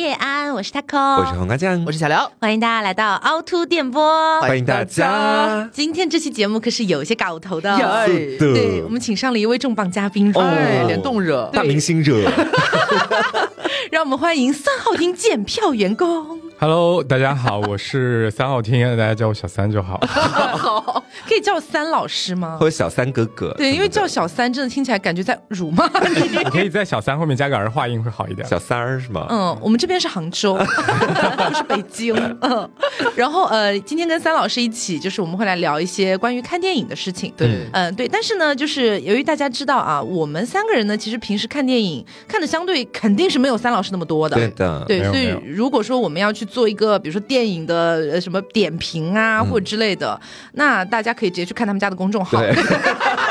叶安，我是 Taco，我是黄瓜酱，我是小刘，欢迎大家来到凹凸电波。欢迎大家。今天这期节目可是有些搞头的，是的，对我们请上了一位重磅嘉宾，哎，联动热，大明星热，让我们欢迎三号厅检票员工。Hello，大家好，我是三号厅，大家叫我小三就好。好，可以叫三老师吗或？者小三哥哥，对，因为叫小三真的听起来感觉在辱骂你。你 可以在小三后面加个儿化音会好一点。小三儿是吗？嗯，我们这边是杭州，不是北京。嗯，然后呃，今天跟三老师一起，就是我们会来聊一些关于看电影的事情。对，嗯，对，但是呢，就是由于大家知道啊，我们三个人呢，其实平时看电影看的相对肯定是没有三老师那么多的。对的，对，所以如果说我们要去做一个，比如说电影的呃什么点评啊，嗯。或者之类的，那大家可以直接去看他们家的公众号。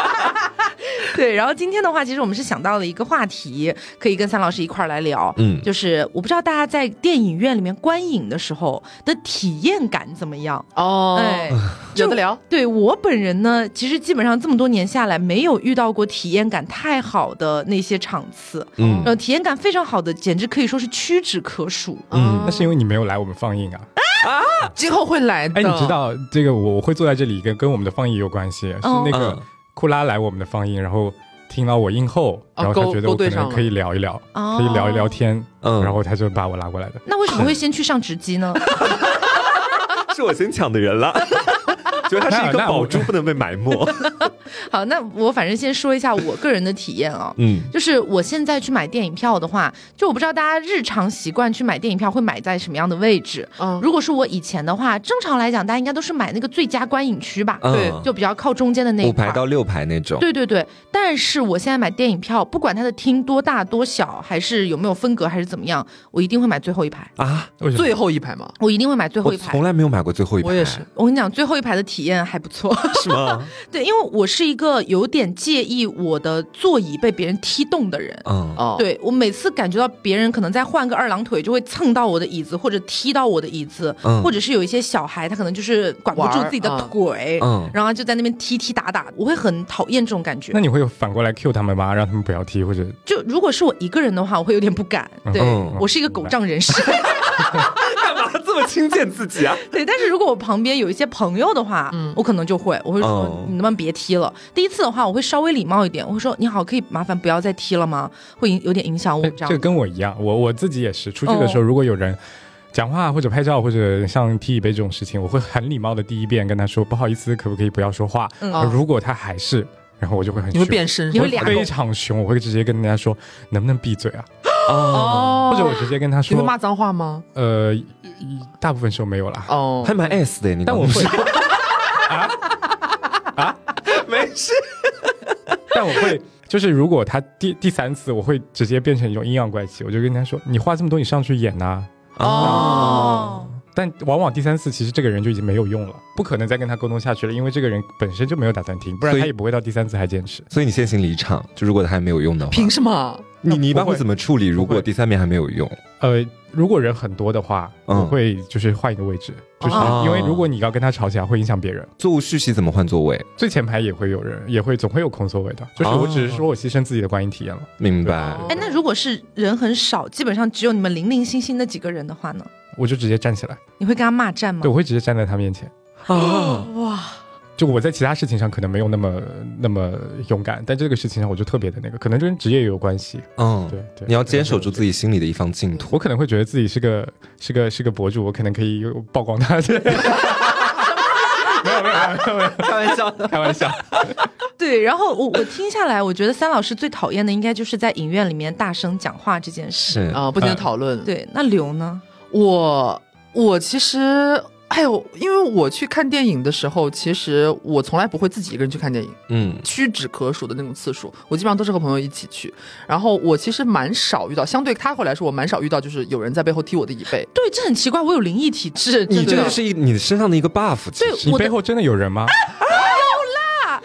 对，然后今天的话，其实我们是想到了一个话题，可以跟三老师一块儿来聊。嗯就是我不知道大家在电影院里面观影的时候的体验感怎么样？哦，哎，有的聊，对我本人呢，其实基本上这么多年下来，没有遇到过体验感太好的那些场次。嗯呃，体验感非常好的，简直可以说是屈指可数。嗯那是因为你没有来我们放映啊。啊今后会来的。哎，你知道这个我我会坐在这里跟跟我们的放映有关系，是哦那个嗯库拉来我们的放映，然后听到我映后，然后他觉得我可能可以聊一聊，哦可以聊一聊天，嗯然后他就把我拉过来的。那为什么会先去上直击呢？是我先抢的人了。觉得它是一个宝珠，不能被埋没。好，那我反正先说一下我个人的体验啊。嗯，就是我现在去买电影票的话，就我不知道大家日常习惯去买电影票会买在什么样的位置。嗯，如果是我以前的话，正常来讲，大家应该都是买那个最佳观影区吧，嗯对就比较靠中间的那一块。五排到六排那种。对对对，但是我现在买电影票，不管它的厅多大多小，还是有没有分隔，还是怎么样，我一定会买最后一排，啊？最后一排吗，我一定会买最后一排从。来没有买过最后一排。我也是，我跟你讲，最后一排的体验还不错。是吗？对，因为我是一个有点介意我的座椅被别人踢动的人。嗯，哦，，对我每次感觉到别人可能在换个二郎腿，就会蹭到我的椅子，或者踢到我的椅子，嗯或者是有一些小孩，他可能就是管不住自己的啊腿，嗯然后就在那边踢踢打打，我会很讨厌这种感觉那。你会反过来 Q 他们吗？让他们不要踢，或者就如果是我一个人的话，我会有点不敢。对、嗯我是一个狗仗人势。干嘛这么轻贱自己啊？对，但是如果我旁边有一些朋友的话，嗯我可能就会，我会说、哦你能不能别踢了。第一次的话，我会稍微礼貌一点，我会说你好，可以麻烦不要再踢了吗？会影有点影响我哎这个这。跟我一样，我我自己也是，出去的时哦候如果有人。讲话或者拍照或者像踢一杯这种事情，我会很礼貌的第一遍跟他说不好意思，可不可以不要说话？如果他还是，然后我就会很你会凶变身，你会俩非常凶，我会直接跟人家说能不能闭嘴啊，哦，哦或者我直接跟他说，你会骂脏话吗？呃，大部分时候没有啦，哦，还蛮 S 的，你但我会 啊？没事。但我会，就是如果他第第三次，我会直接变成一种阴阳怪气，我就跟他说，你话这么多，你上去演呐、哦，但往往第三次，其实这个人就已经没有用了，不可能再跟他沟通下去了，因为这个人本身就没有打算听，不然所以他也不会到第三次还坚持。所以你先行离场，就如果他还没有用的话，凭什么？你你一般会会怎么处理？如果第三名还没有用，呃，如果人很多的话，嗯我会就是换一个位置，就是哦因为如果你要跟他吵起来，会影响别人。座无虚席怎么换座位？最前排也会有人，也会总会有空座位的，就是我只是说我牺牲自己的观影体验了。明白哦哎，那如果是人很少，基本上只有你们零零星星那几个人的话呢，我就直接站起来，你会跟他骂战吗对，？我会直接站在他面前。啊！哇，就我在其他事情上可能没有那么那么勇敢，但这个事情上我就特别的那个，可能跟职业也有关系。嗯，对对，你要坚守住自己心里的一方净土。我可能会觉得自己是个是个是个博主，我可能可以曝光他。没有没有没有没有，开玩笑的，开玩笑。对，然后我我听下来，我觉得三老师最讨厌的应该就是在影院里面大声讲话这件事。是啊，不停的讨论。对，那刘呢？我我其实。哎呦，因为我去看电影的时候，其实我从来不会自己一个人去看电影，嗯屈指可数的那种次数。我基本上都是和朋友一起去。然后我其实蛮少遇到，相对他后来说，我蛮少遇到就是有人在背后踢我的椅背。对，这很奇怪，我有灵异体质，你这个是一你身上的一个 buff，其对你我背后真的有人吗？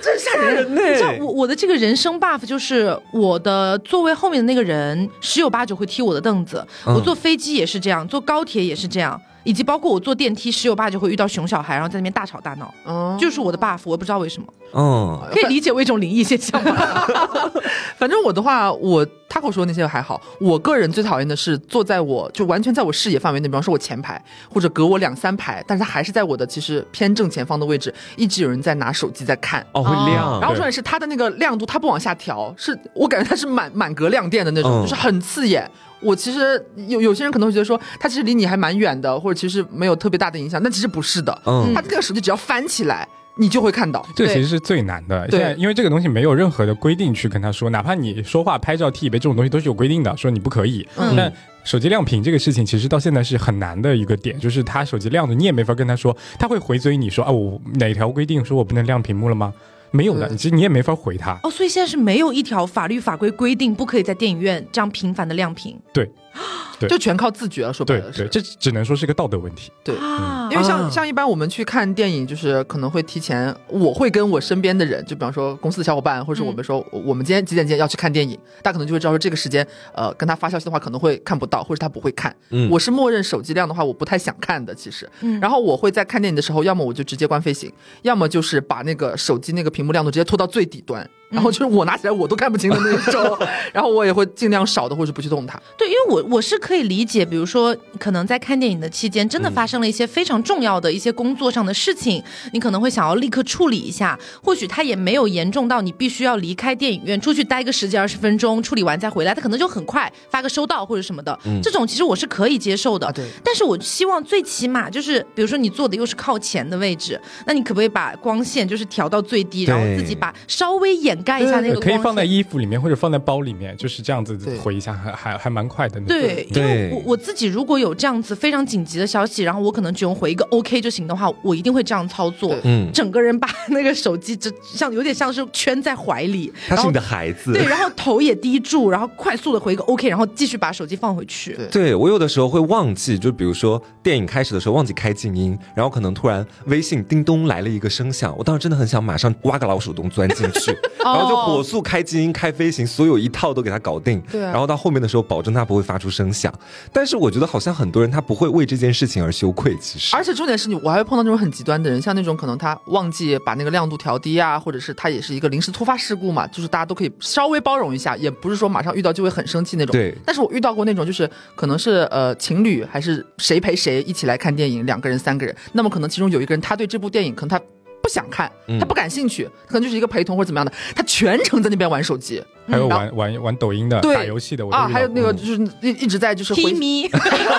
真吓人呢你知道我我的这个人生 buff 就是我的座位后面的那个人十有八九会踢我的凳子，嗯我坐飞机也是这样，坐高铁也是这样，以及包括我坐电梯十有八九会遇到熊小孩，然后在那边大吵大闹，哦就是我的 buff，我也不知道为什么，嗯可以理解为一种灵异现象吗？反正我的话，我他跟我说那些还好，我个人最讨厌的是坐在我就完全在我视野范围内，比方说我前排或者隔我两三排，但是他还是在我的其实偏正前方的位置，一直有人在拿手机在看。哦，会亮。然后重点是它的那个亮度，它不往下调，是我感觉它是满满格亮电的那种，嗯就是很刺眼。我其实有有些人可能会觉得说，它其实离你还蛮远的，或者其实没有特别大的影响，但其实不是的。嗯它这个手机只要翻起来，你就会看到。对这其实是最难的。现在因为这个东西没有任何的规定去跟他说，哪怕你说话、拍照、踢椅背这种东西都是有规定的，说你不可以。嗯但手机亮屏这个事情，其实到现在是很难的一个点，就是他手机亮着，你也没法跟他说，他会回嘴你说啊，我哪条规定说我不能亮屏幕了吗？没有的，对其实你也没法回他。哦，所以现在是没有一条法律法规规定不可以在电影院这样频繁的亮屏对 对就全靠自觉了。说白对对，了是，这只能说是一个道德问题。对。啊因为像啊像一般我们去看电影，就是可能会提前，我会跟我身边的人，就比方说公司的小伙伴，或者是我们说、我们今天几点几点要去看电影，大家可能就会知道说这个时间，呃，跟他发消息的话可能会看不到，或者他不会看。嗯我是默认手机量的话，我不太想看的，其实。嗯然后我会在看电影的时候，要么我就直接关飞行，要么就是把那个手机那个屏幕亮度直接拖到最底端，然后就是我拿起来我都看不清的那种，然后我也会尽量少的或者不去动它。对，因为我我是可以理解，比如说可能在看电影的期间，真的发生了一些非常重要的一些工作上的事情，你可能会想要立刻处理一下。或许它也没有严重到你必须要离开电影院出去待个十几二十分钟，处理完再回来，它可能就很快发个收到或者什么的。嗯这种其实我是可以接受的。啊对但是我希望最起码就是，比如说你坐的又是靠前的位置，那你可不可以把光线就是调到最低，然后自己把稍微掩盖一下那个光？可以放在衣服里面或者放在包里面，就是这样子回一下，还还还蛮快的那种。对，因为我我自己如果有这样子非常紧急的消息，然后我可能只用回一个 OK 就行的话，我一定会这样操作。嗯，整个人把那个手机就像有点像是圈在怀里，他是你的孩子。对，然后头也低住，然后快速的回一个 OK，然后继续把手机放回去。对对我有的时候会忘记，就比如说电影开始的时候忘记开静音，然后可能突然微信叮咚来了一个声响，我当时真的很想马上挖个老鼠洞钻进去，然后就火速开静音、开飞行，所有一套都给它搞定。对啊然后到后面的时候保证它不会发出声响。但是我觉得好像很多人他不会为这件事情而羞愧，其实。而且重点是你，我还会碰到那种很极端的人，像那种可能他忘记把那个亮度调低啊，或者是他也是一个临时突发事故嘛，就是大家都可以稍微包容一下，也不是说马上遇到就会很生气那种。对但是我遇到过那种，就是可能是呃情侣还是谁陪谁一起来看电影，两个人、三个人，那么可能其中有一个人他对这部电影可能他不想看，嗯。他不感兴趣，可能就是一个陪同或者怎么样的，他全程在那边玩手机。还有嗯玩玩玩抖音的、打游戏的，我啊，还有那个就是一一直在就是回 T 咪，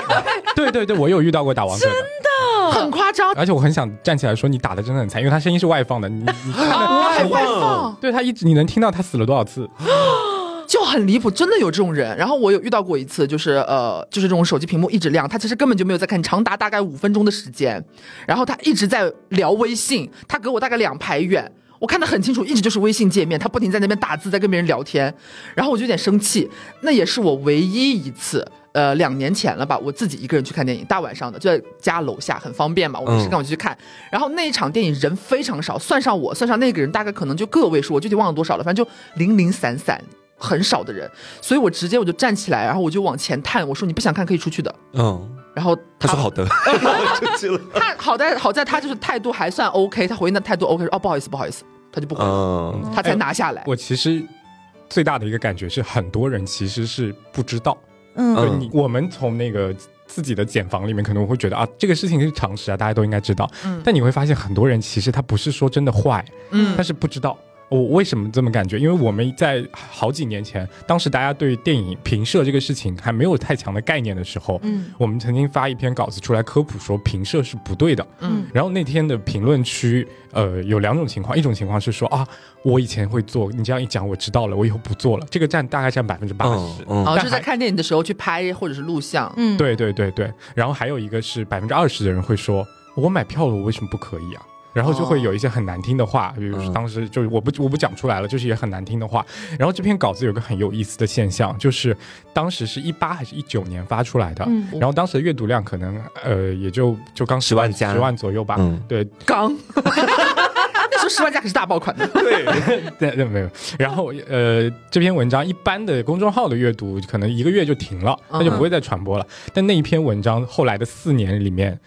对对对，我有遇到过打王者真的，很夸张。而且我很想站起来说你打的真的很惨，因为他声音是外放的，你你外放。对他一直你能听到他死了多少次，就 很离谱，真的有这种人。然后我有遇到过一次，就是呃，就是这种手机屏幕一直亮，他其实根本就没有在看，长达大概五分钟的时间，然后他一直在聊微信，他隔我大概两排远。我看得很清楚，一直就是微信界面，他不停在那边打字，在跟别人聊天，然后我就有点生气。那也是我唯一一次，呃，两年前了吧，我自己一个人去看电影，大晚上的，就在家楼下，很方便嘛，我没事干我就去看。然后那一场电影人非常少，算上我，算上那个人，大概可能就个位数，我具体忘了多少了，反正就零零散散。很少的人，所以我直接我就站起来，然后我就往前探，我说你不想看可以出去的。嗯，然后他说好的，出去了。他好在好在他就是态度还算 OK，他回应的态度 OK，说哦不好意思不好意思，他就不回了，嗯，他才拿下来。我其实最大的一个感觉是，很多人其实是不知道，嗯你我们从那个。自己的茧房里面可能会觉得啊，这个事情是常识啊，大家都应该知道。嗯但你会发现，很多人其实他不是说真的坏，嗯他是不知道。我为什么这么感觉？因为我们在好几年前，当时大家对电影评社这个事情还没有太强的概念的时候，嗯我们曾经发一篇稿子出来科普说评社是不对的。嗯然后那天的评论区，呃，有两种情况，一种情况是说啊，我以前会做，你这样一讲我知道了，我以后不做了，这个占大概占百分之八十。哦，但还是在看电影的时候去拍或者是录像。嗯，对对对对，然后还有一个是百分之二十的人会说，我买票了，我为什么不可以啊？然后就会有一些很难听的话，比如当时就是我不我不讲出来了，就是也很难听的话。然后这篇稿子有个很有意思的现象，就是当时是一八还是一九年发出来的，嗯然后当时的阅读量可能呃也就就刚10万加十万左右吧。嗯对刚，那时候十万加可是大爆款的。对，对对没有。然后呃这篇文章一般的公众号的阅读可能一个月就停了，嗯那就不会再传播了。但那一篇文章后来的四年里面，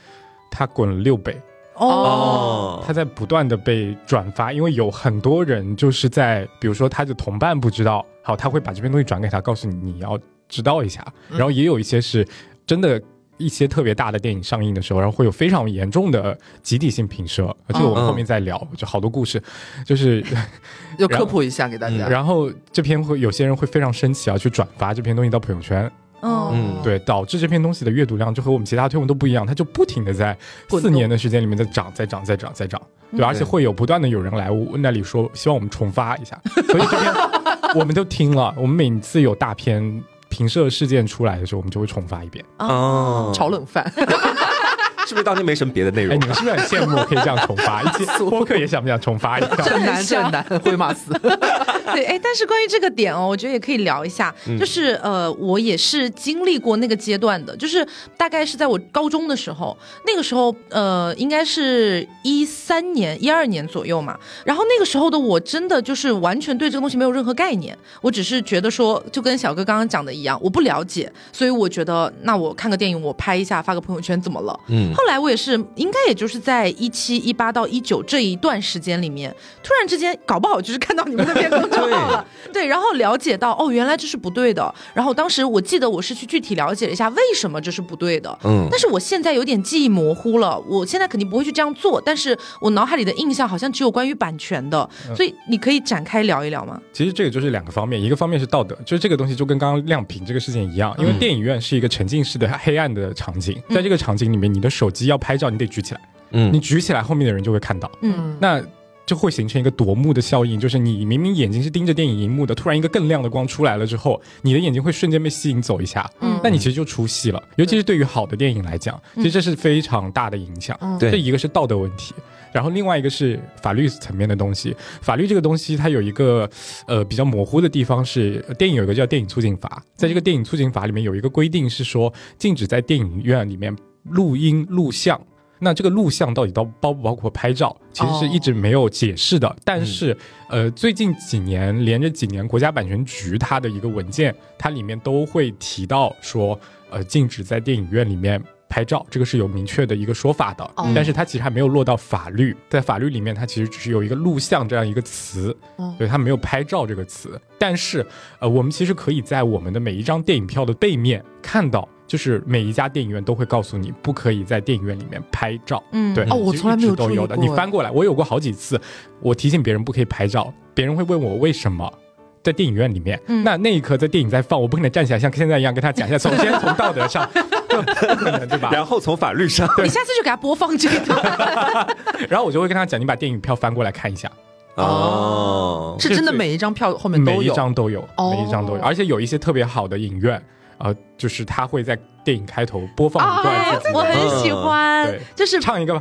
它滚了六倍。哦，他在不断的被转发，因为有很多人就是在，比如说他的同伴不知道，好，他会把这篇东西转给他，告诉你你要知道一下。然后也有一些是真的。一些特别大的电影上映的时候，然后会有非常严重的集体性评射，这个我们后面再聊，就好多故事，就是 要科普一下给大家。然后这篇会有些人会非常生气啊，去转发这篇东西到朋友圈，嗯，对，导致这篇东西的阅读量就和我们其他推文都不一样，它就不停的在四年的时间里面在涨，在涨，在涨，在涨，对，而且会有不断的有人来我那里说希望我们重发一下，所以这篇 我们都听了，我们每次有大片。评社事件出来的时候，我们就会重发一遍。哦，炒冷饭。是不是当天没什么别的内容？哎，你们是不是很羡慕可以这样重发？一起播客也想不想重发一下？很难，很难，会骂死。对，哎，但是关于这个点哦，我觉得也可以聊一下。就是呃，我也是经历过那个阶段的，就是大概是在我高中的时候，那个时候呃，应该是一三年、一二年左右嘛。然后那个时候的我，真的就是完全对这个东西没有任何概念，我只是觉得说，就跟小哥刚刚讲的一样，我不了解，所以我觉得那我看个电影，我拍一下，发个朋友圈，怎么了？嗯。后来我也是，应该也就是在一七一八到一九这一段时间里面，突然之间搞不好就是看到你们那边公众号了，对，然后了解到哦，原来这是不对的。然后当时我记得我是去具体了解了一下为什么这是不对的，嗯，但是我现在有点记忆模糊了，我现在肯定不会去这样做，但是我脑海里的印象好像只有关于版权的，所以你可以展开聊一聊吗？其实这个就是两个方面，一个方面是道德，就是这个东西就跟刚刚亮屏这个事情一样，因为电影院是一个沉浸式的黑暗的场景，在这个场景里面，你的手机要。拍照你得举起来，嗯，你举起来，后面的人就会看到，嗯，那就会形成一个夺目的效应，就是你明明眼睛是盯着电影荧幕的，突然一个更亮的光出来了之后，你的眼睛会瞬间被吸引走一下，嗯，那你其实就出戏了。尤其是对于好的电影来讲，其实这是非常大的影响。对，这一个是道德问题，然后另外一个是法律层面的东西。法律这个东西它有一个呃比较模糊的地方，是电影有一个叫电影促进法，在这个电影促进法里面有一个规定是说，禁止在电影院里面。录音录像，那这个录像到底包包不包括拍照？其实是一直没有解释的。但是，呃，最近几年连着几年，国家版权局它的一个文件，它里面都会提到说，呃，禁止在电影院里面拍照，这个是有明确的一个说法的。但是它其实还没有落到法律，在法律里面，它其实只是有一个录像这样一个词，所以它没有拍照这个词。但是，呃，我们其实可以在我们的每一张电影票的背面看到。就是每一家电影院都会告诉你，不可以在电影院里面拍照。嗯，对，哦，我从来没有都有的。你翻过来，我有过好几次，我提醒别人不可以拍照，别人会问我为什么在电影院里面。那那一刻在电影在放，我不可能站起来像现在一样跟他讲一下。首先从道德上，对吧？然后从法律上，你下次就给他播放这个。然后我就会跟他讲，你把电影票翻过来看一下。哦，是真的，每一张票后面都有，每一张都有，每一张都有，而且有一些特别好的影院。呃，就是他会在电影开头播放一段，我很喜欢，就是唱一个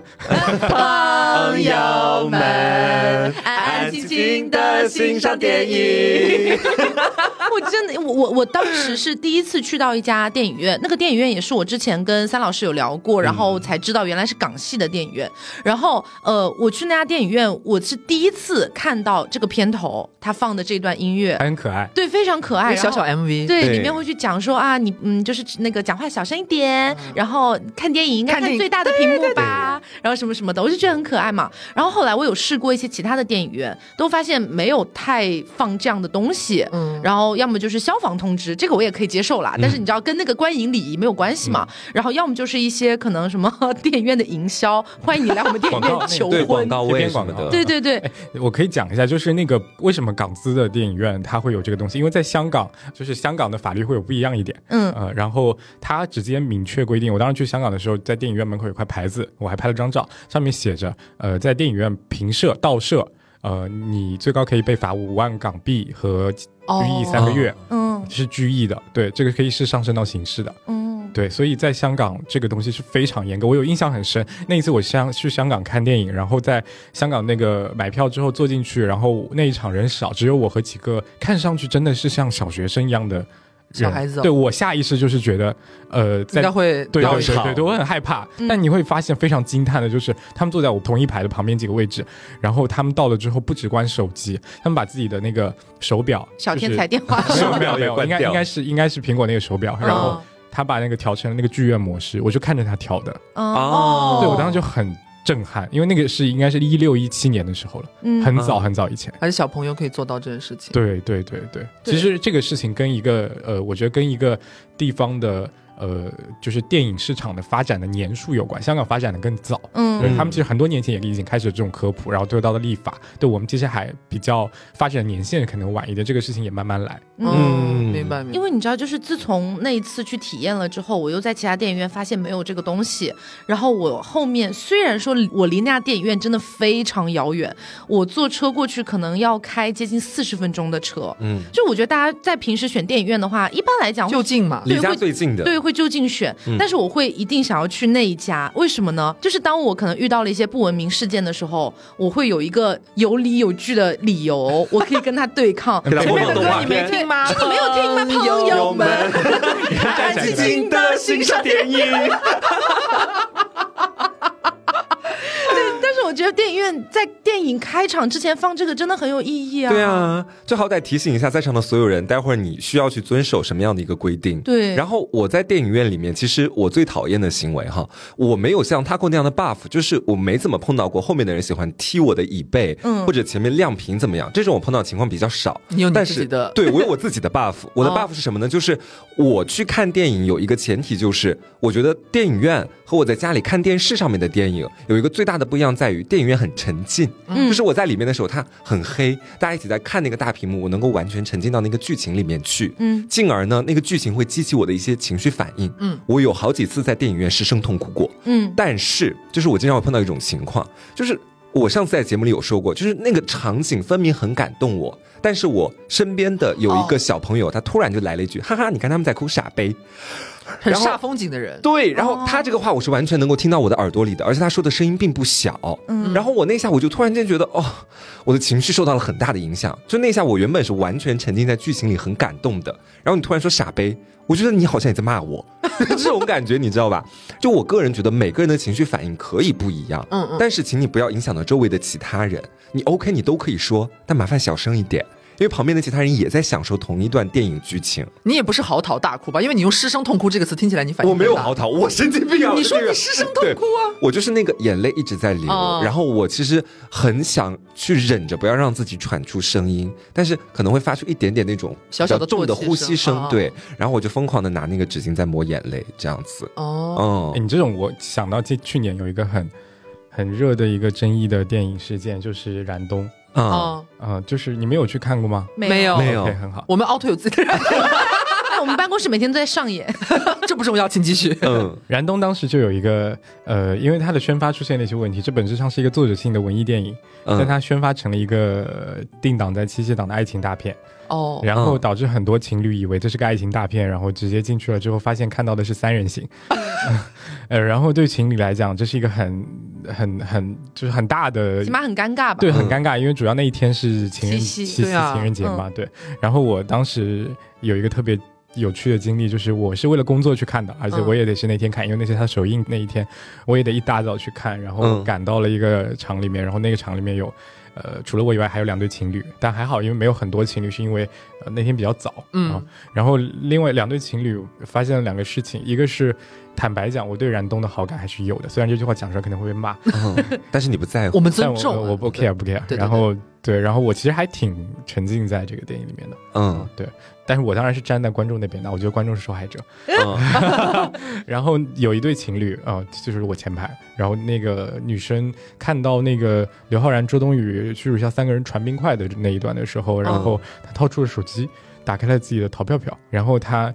吧。朋友们，安安静静的欣赏电影。我真的，我我我当时是第一次去到一家电影院，那个电影院也是我之前跟三老师有聊过，然后才知道原来是港系的电影院。然后呃，我去那家电影院，我是第一次看到这个片头他放的这段音乐，很可爱，对，非常可爱，小小 MV，对，里面会去讲说啊，你嗯，就是那个讲话小声一点，然后看电影应该看最大的屏幕吧，然后什么什么的，我就觉得很可爱嘛。然后后来我有试过一些其他的电影院，都发现没有太放这样的东西，嗯，然后要。么就是消防通知，这个我也可以接受啦。但是你知道跟那个观影礼仪没有关系嘛？然后要么就是一些可能什么 电影院的营销，欢迎你来我们电影院求婚，广告位广告。对对对，我可以讲一下，就是那个为什么港资的电影院它会有这个东西？因为在香港，就是香港的法律会有不一样一点。嗯呃，然后它直接明确规定，我当时去香港的时候，在电影院门口有块牌子，我还拍了张照，上面写着：呃，在电影院平射、倒射，呃，你最高可以被罚五万港币和。拘役三个月，嗯，是拘役的，对，这个可以是上升到刑事的，嗯，对，所以在香港这个东西是非常严格，我有印象很深。那一次我香去香港看电影，然后在香港那个买票之后坐进去，然后那一场人少，只有我和几个看上去真的是像小学生一样的。小孩子，对我下意识就是觉得，呃，应该会对对对对，我很害怕。但你会发现非常惊叹的，就是他们坐在我同一排的旁边几个位置，然后他们到了之后不只关手机，他们把自己的那个手表，小天才电话手表没有，应该应该是应该是苹果那个手表，然后他把那个调成了那个剧院模式，我就看着他调的。哦，对我当时就很。震撼，因为那个是应该是一六一七年的时候了，嗯很早很早以前。还是小朋友可以做到这件事情。对对对对，对其实这个事情跟一个呃，我觉得跟一个地方的呃，就是电影市场的发展的年数有关。香港发展的更早，嗯对他们其实很多年前也已经开始这种科普，然后得到的立法。对我们其实还比较发展年限可能晚一点，这个事情也慢慢来。嗯。嗯，明白明白。因为你知道，就是自从那一次去体验了之后，我又在其他电影院发现没有这个东西。然后我后面虽然说我离那家电影院真的非常遥远，我坐车过去可能要开接近四十分钟的车。嗯，就我觉得大家在平时选电影院的话，一般来讲就近嘛，离家最近的，对，会就近选，但是我会一定想要去那一家，为什么呢？就是当我可能遇到了一些不文明事件的时候，我会有一个有理有据的理由，我可以跟他对抗。前面的歌你没。听吗？真的没有听吗朋友们安 安静静的欣赏电影。觉得电影院在电影开场之前放这个真的很有意义啊。对，啊，就好歹提醒一下在场的所有人，待会儿你需要去遵守什么样的一个规定。对然后我在电影院里面，其实我最讨厌的行为哈，我没有像 Taco 那样的 buff，就是我没怎么碰到过后面的人喜欢踢我的椅背，嗯或者前面亮屏怎么样，这种我碰到情况比较少。你有你但是自己的 对我有我自己的 buff，我的哦 buff 是什么呢？就是我去看电影有一个前提，就是我觉得电影院和我在家里看电视上面的电影有一个最大的不一样，在于电影院很沉浸，嗯。就是我在里面的时候它很黑，大家一起在看那个大屏幕，我能够完全沉浸到那个剧情里面去，嗯。进而呢那个剧情会激起我的一些情绪反应，嗯，我有好几次在电影院失声痛哭过，嗯。但是就是我经常会碰到一种情况，就是我上次在节目里有说过，就是那个场景分明很感动我，但是我身边的有一个小朋友，他突然就来了一句：“哈哈，你看他们在哭傻杯。”很煞风景的人。对，然后他这个话我是完全能够听到我的耳朵里的，而且他说的声音并不小。嗯然后我那下我就突然间觉得，哦，我的情绪受到了很大的影响。就那下我原本是完全沉浸在剧情里很感动的，然后你突然说傻杯，我觉得你好像也在骂我，这种感觉你知道吧？就我个人觉得每个人的情绪反应可以不一样，嗯嗯但是请你不要影响到周围的其他人。你 OK 你都可以说，但麻烦小声一点。因为旁边的其他人也在享受同一段电影剧情，你也不是嚎啕大哭吧？因为你用失声痛哭这个词听起来你反应我没有嚎啕，我神经病啊！你说你失声痛哭啊？我就是那个眼泪一直在流，哦。然后我其实很想去忍着不要让自己喘出声音，但是可能会发出一点点那种小小的比较重的呼吸声，对，然后我就疯狂的拿那个纸巾在抹眼泪，这样子，哦，嗯。哎，你这种我想到这去年有一个很很热的一个争议的电影事件，就是燃冬，啊，嗯，啊，就是你没有去看过吗？没有。没有。很好。我们 auto 有自己的 我们办公室每天都在上演。这不重要，请继续。嗯。燃冬当时就有一个呃，因为它的宣发出现了一些问题，这本质上是一个作者性的文艺电影，但嗯，它宣发成了一个呃定档在七夕档的爱情大片，哦，然后嗯导致很多情侣以为这是个爱情大片，然后直接进去了之后，发现看到的是三人行，呃，然后对情侣来讲，这是一个很很很就是很大的起码很尴尬吧？对，很嗯尴尬，因为主要那一天是情人七夕七对啊情人节嘛，对。然后我当时有一个特别有趣的经历，就是我是为了工作去看的，而且嗯我也得是那天看，因为那是他首映那一天，我也得一大早去看，然后嗯赶到了一个场里面，然后那个场里面有。呃，除了我以外，还有两对情侣，但还好，因为没有很多情侣，是因为呃那天比较早，嗯啊。然后另外两对情侣发现了两个事情，一个是坦白讲，我对燃冬的好感还是有的，虽然这句话讲出来可能会被骂，嗯但是你不在乎我，们尊重啊，我不 care 不 care。然后对，然后我其实还挺沉浸在这个电影里面的，嗯对。但是我当然是站在观众那边的，我觉得观众是受害者。嗯 然后有一对情侣啊、就是我前排，然后那个女生看到那个刘昊然、周冬雨、屈楚萧三个人传冰块的那一段的时候，然后她掏出了手机，打开了自己的淘票票，然后她。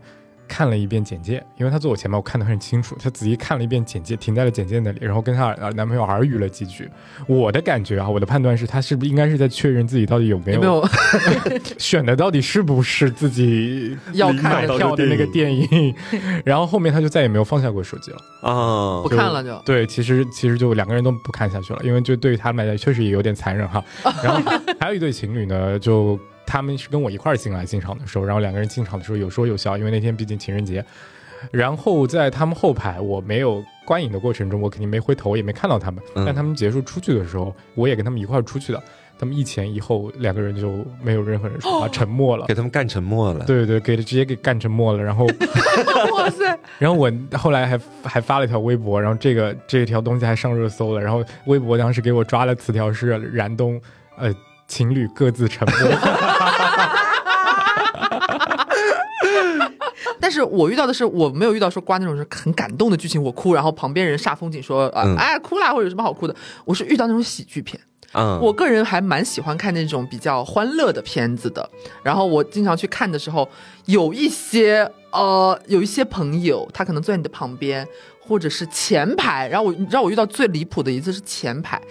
看了一遍简介，因为她坐我前面，我看得很清楚。她仔细看了一遍简介，停在了简介那里，然后跟她男朋友耳语了几句。我的感觉啊，我的判断是，她是不是应该是在确认自己到底有没有有没有 选的到底是不是自己 要看的票的那个电影，然后后面她就再也没有放下过手机了。啊不，看了就？对，其实其实就两个人都不看下去了，因为就对于他们来讲确实也有点残忍哈。然后还有一对情侣呢，就他们是跟我一块儿进来进场的时候，然后两个人进场的时候有说有笑，因为那天毕竟情人节。然后在他们后排，我没有观影的过程中，我肯定没回头，也没看到他们。嗯但他们结束出去的时候，我也跟他们一块儿出去的。他们一前一后两个人就没有任何人说话，沉默了给。他们干沉默了。对对，给直接给干沉默了。然后，哇塞，然后我后来还还发了一条微博，然后这个这条东西还上热搜了。然后微博当时给我抓了词条是燃冬，呃，情侣各自沉默。但是我遇到的是，我没有遇到说刮那种是很感动的剧情，我哭，然后旁边人煞风景说，呃，嗯哎，哭啦，或者有什么好哭的。我是遇到那种喜剧片，嗯，我个人还蛮喜欢看那种比较欢乐的片子的。然后我经常去看的时候，有一些呃，有一些朋友，他可能坐在你的旁边，或者是前排。然后我，你知道我遇到最离谱的一次是前排，呃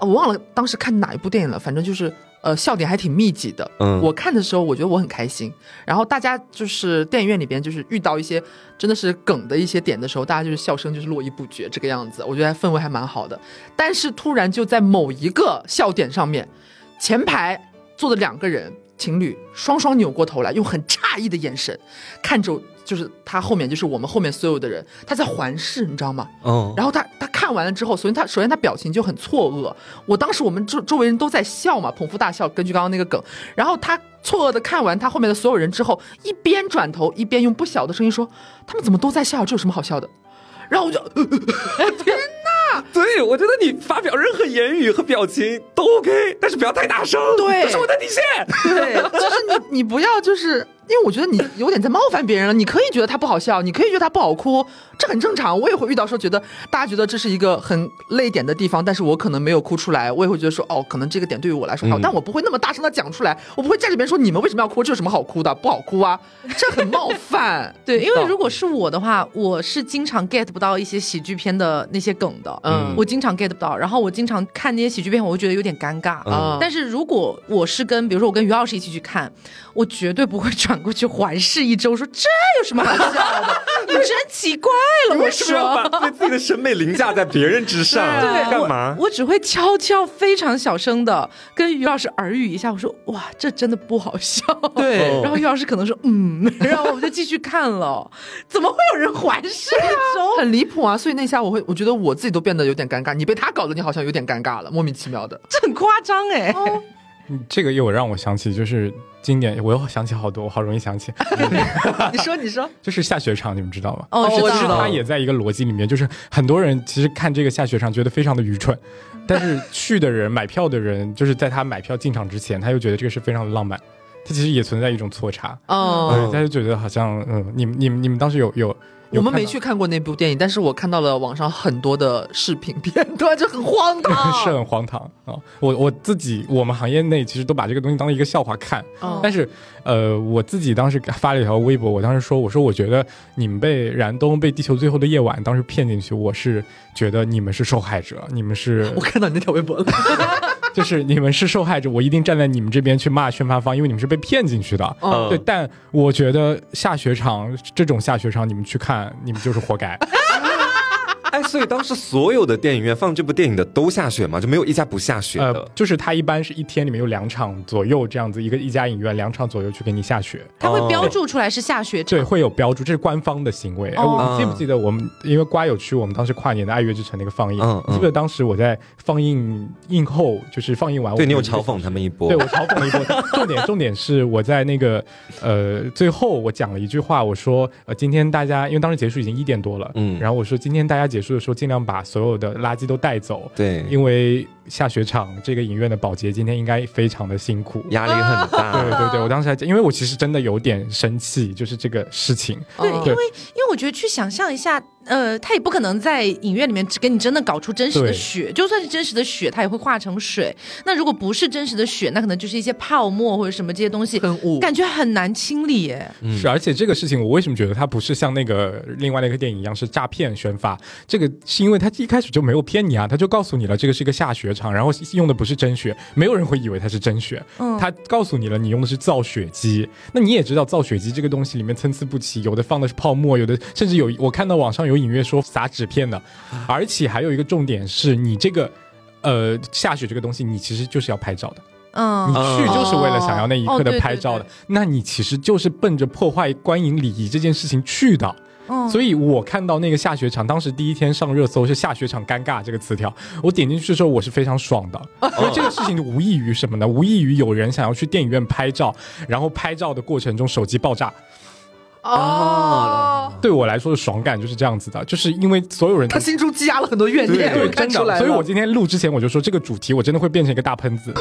我忘了当时看哪一部电影了，反正就是。呃，笑点还挺密集的。嗯我看的时候，我觉得我很开心。然后大家就是电影院里边，就是遇到一些真的是梗的一些点的时候，大家就是笑声就是络绎不绝这个样子。我觉得氛围还蛮好的。但是突然就在某一个笑点上面，前排坐的两个人情侣双双扭过头来，用很诧异的眼神看着，就是他后面就是我们后面所有的人，他在环视，你知道吗？嗯，然后他他看完了之后，首先他首先他表情就很错愕。我当时我们周周围人都在笑嘛，捧腹大笑，根据刚刚那个梗。然后他错愕的看完他后面的所有人之后，一边转头一边用不小的声音说：“他们怎么都在笑？这有什么好笑的？”然后我就，天对，我觉得你发表任何言语和表情都 OK，但是不要太大声，对这是我的底线。对，就是你你不要就是因为我觉得你有点在冒犯别人了。你可以觉得他不好笑，你可以觉得他不好哭，这很正常。我也会遇到说觉得大家觉得这是一个很泪点的地方，但是我可能没有哭出来，我也会觉得说哦，可能这个点对于我来说好，嗯。但我不会那么大声的讲出来，我不会站这边说你们为什么要哭，这有什么好哭的？不好哭啊，这很冒犯。对，因为如果果是我的话，我是经常 get 不到一些喜剧片的那些梗的，嗯我经常 get 不到。然后我经常看那些喜剧片，我会觉得有点尴尬。嗯但是如果我是跟，比如说我跟于老师一起去看，我绝对不会转过去环视一周，说这有什么好笑的？你真奇怪了，我说。把对自己的审美凌驾在别人之上？对，干嘛？我只会悄悄、非常小声的跟于老师耳语一下，我说：“哇，这真的不好笑。”对 然后于老师可能说：“嗯。”然后我们就继续看了。怎么会有人环视一周？很离谱啊，所以那下我会我觉得我自己都变得有点尴尬，你被他搞得你好像有点尴尬了，莫名其妙的。这很夸张哎、嗯这个又让我想起，就是经典，我又想起好多，我好容易想起 你说你说，就是下雪场，你们知道吗？哦，我知道。它也在一个逻辑里面，就是很多人其实看这个下雪场觉得非常的愚蠢，但是去的人、买票的人，就是在他买票进场之前，他又觉得这个是非常的浪漫，他其实也存在一种错差，哦。对，他就觉得好像，嗯，你们、你们、你们当时有有，有我们没去看过那部电影，但是我看到了网上很多的视频片段，就很荒唐。是很荒唐啊！我我自己，我们行业内其实都把这个东西当一个笑话看，嗯但是呃，我自己当时发了一条微博，我当时说，我说我觉得你们被燃冬、被地球最后的夜晚当时骗进去，我是觉得你们是受害者，你们是 我看到你那条微博了，就是你们是受害者，我一定站在你们这边去骂宣发方，因为你们是被骗进去的。嗯对，但我觉得下雪场这种下雪场，你们去看，你们就是活该。哎，所以当时所有的电影院放这部电影的都下雪吗？就没有一家不下雪的呃？，就是它一般是一天里面有两场左右这样子，一个一家影院两场左右去给你下雪。它会标注出来是下雪场。对，会有标注，这是官方的行为。哎、哦我们记不记得我们因为瓜有去我们当时跨年的《爱乐之城》那个放映？嗯嗯记不记得当时我在放映映后，就是放映完，对你有嘲讽他们一波对，我嘲讽了一波。重点重点是我在那个呃最后我讲了一句话，我说呃今天大家因为当时结束已经一点多了，嗯然后我说今天大家结束的时候尽量把所有的垃圾都带走，对，因为下雪场这个影院的保洁今天应该非常的辛苦。压力很大。对对对，我当时还因为我其实真的有点生气，就是这个事情。对，嗯因为因为我觉得去想象一下，呃，他也不可能在影院里面只给你真的搞出真实的雪，就算是真实的雪，它也会化成水。那如果不是真实的雪，那可能就是一些泡沫或者什么这些东西，很雾感觉很难清理耶。嗯是，而且这个事情我为什么觉得它不是像那个另外那个电影一样是诈骗宣发？这个是因为他一开始就没有骗你啊，他就告诉你了这个是一个下雪场，然后用的不是真血，没有人会以为它是真血。嗯他告诉你了，你用的是造血机，那你也知道造血机这个东西里面参差不齐，有的放的是泡沫，有的甚至有我看到网上有隐约说撒纸片的，而且还有一个重点是你这个。呃，下雪这个东西，你其实就是要拍照的。嗯你去就是为了想要那一刻的哦对对拍照的，对那你其实就是奔着破坏观影礼仪这件事情去的。嗯所以我看到那个下雪场，当时第一天上热搜是下雪场尴尬这个词条，我点进去的时候我是非常爽的，因为这个事情无异于什么呢？无异于有人想要去电影院拍照，然后拍照的过程中手机爆炸。哦，对我来说的爽感就是这样子的，就是因为所有人他心中积压了很多怨念，对我看真的，出来了。所以我今天录之前我就说这个主题我真的会变成一个大喷子，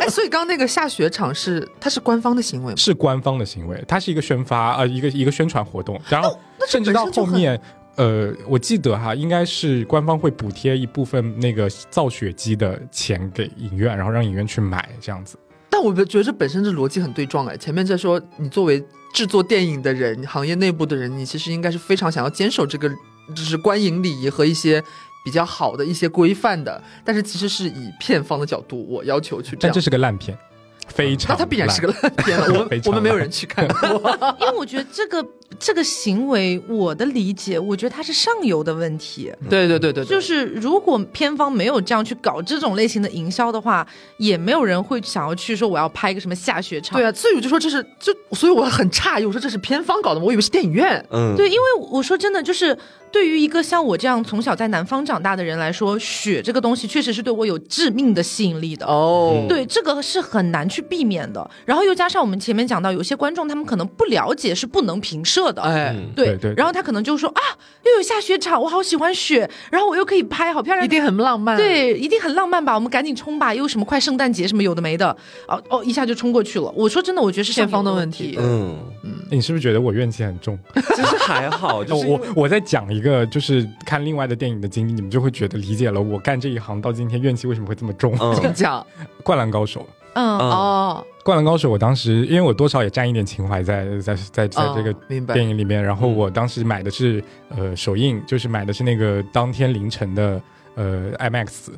哎，所以刚刚那个下雪场是它是官方的行为吗？是官方的行为，它是一个宣发呃一个一个宣传活动，然后甚至到后面。呃，我记得哈，应该是官方会补贴一部分那个造雪机的钱给影院，然后让影院去买这样子。但我觉得这本身这逻辑很对撞哎。前面在说你作为制作电影的人，行业内部的人，你其实应该是非常想要坚守这个就是观影礼仪和一些比较好的一些规范的。但是其实是以片方的角度，我要求去这样但这。是个烂片，非常那它必然是个烂片了，我 们我们没有人去看过。因为我觉得这个这个行为，我的理解，我觉得它是上游的问题。对对对对，就是如果片方没有这样去搞这种类型的营销的话，也没有人会想要去说我要拍一个什么下雪场。对啊，所以我就说这是就，所以我很诧异，我说这是片方搞的吗，我以为是电影院。嗯，对，因为我说真的，就是对于一个像我这样从小在南方长大的人来说，雪这个东西确实是对我有致命的吸引力的。哦，对，这个是很难去避免的。然后又加上我们前面讲到，有些观众他们可能不了解是不能平射的。哎，嗯对对对然后他可能就说啊，又有下雪场，我好喜欢雪，然后我又可以拍，好漂亮，一定很浪漫。，对，一定很浪漫吧？我们赶紧冲吧！又什么快圣诞节什么有的没的，哦哦，一下就冲过去了。我说真的，我觉得是前方的问题嗯嗯，你是不是觉得我怨气很重？其实还好，就是我我在讲一个就是看另外的电影的经历，你们就会觉得理解了我干这一行到今天怨气为什么会这么重。嗯请讲。灌篮高手，嗯，嗯。哦，灌篮高手，我当时因为我多少也沾一点情怀在在在在这个电影里面，然后我当时买的是呃首映，就是买的是那个当天凌晨的呃 IMAX，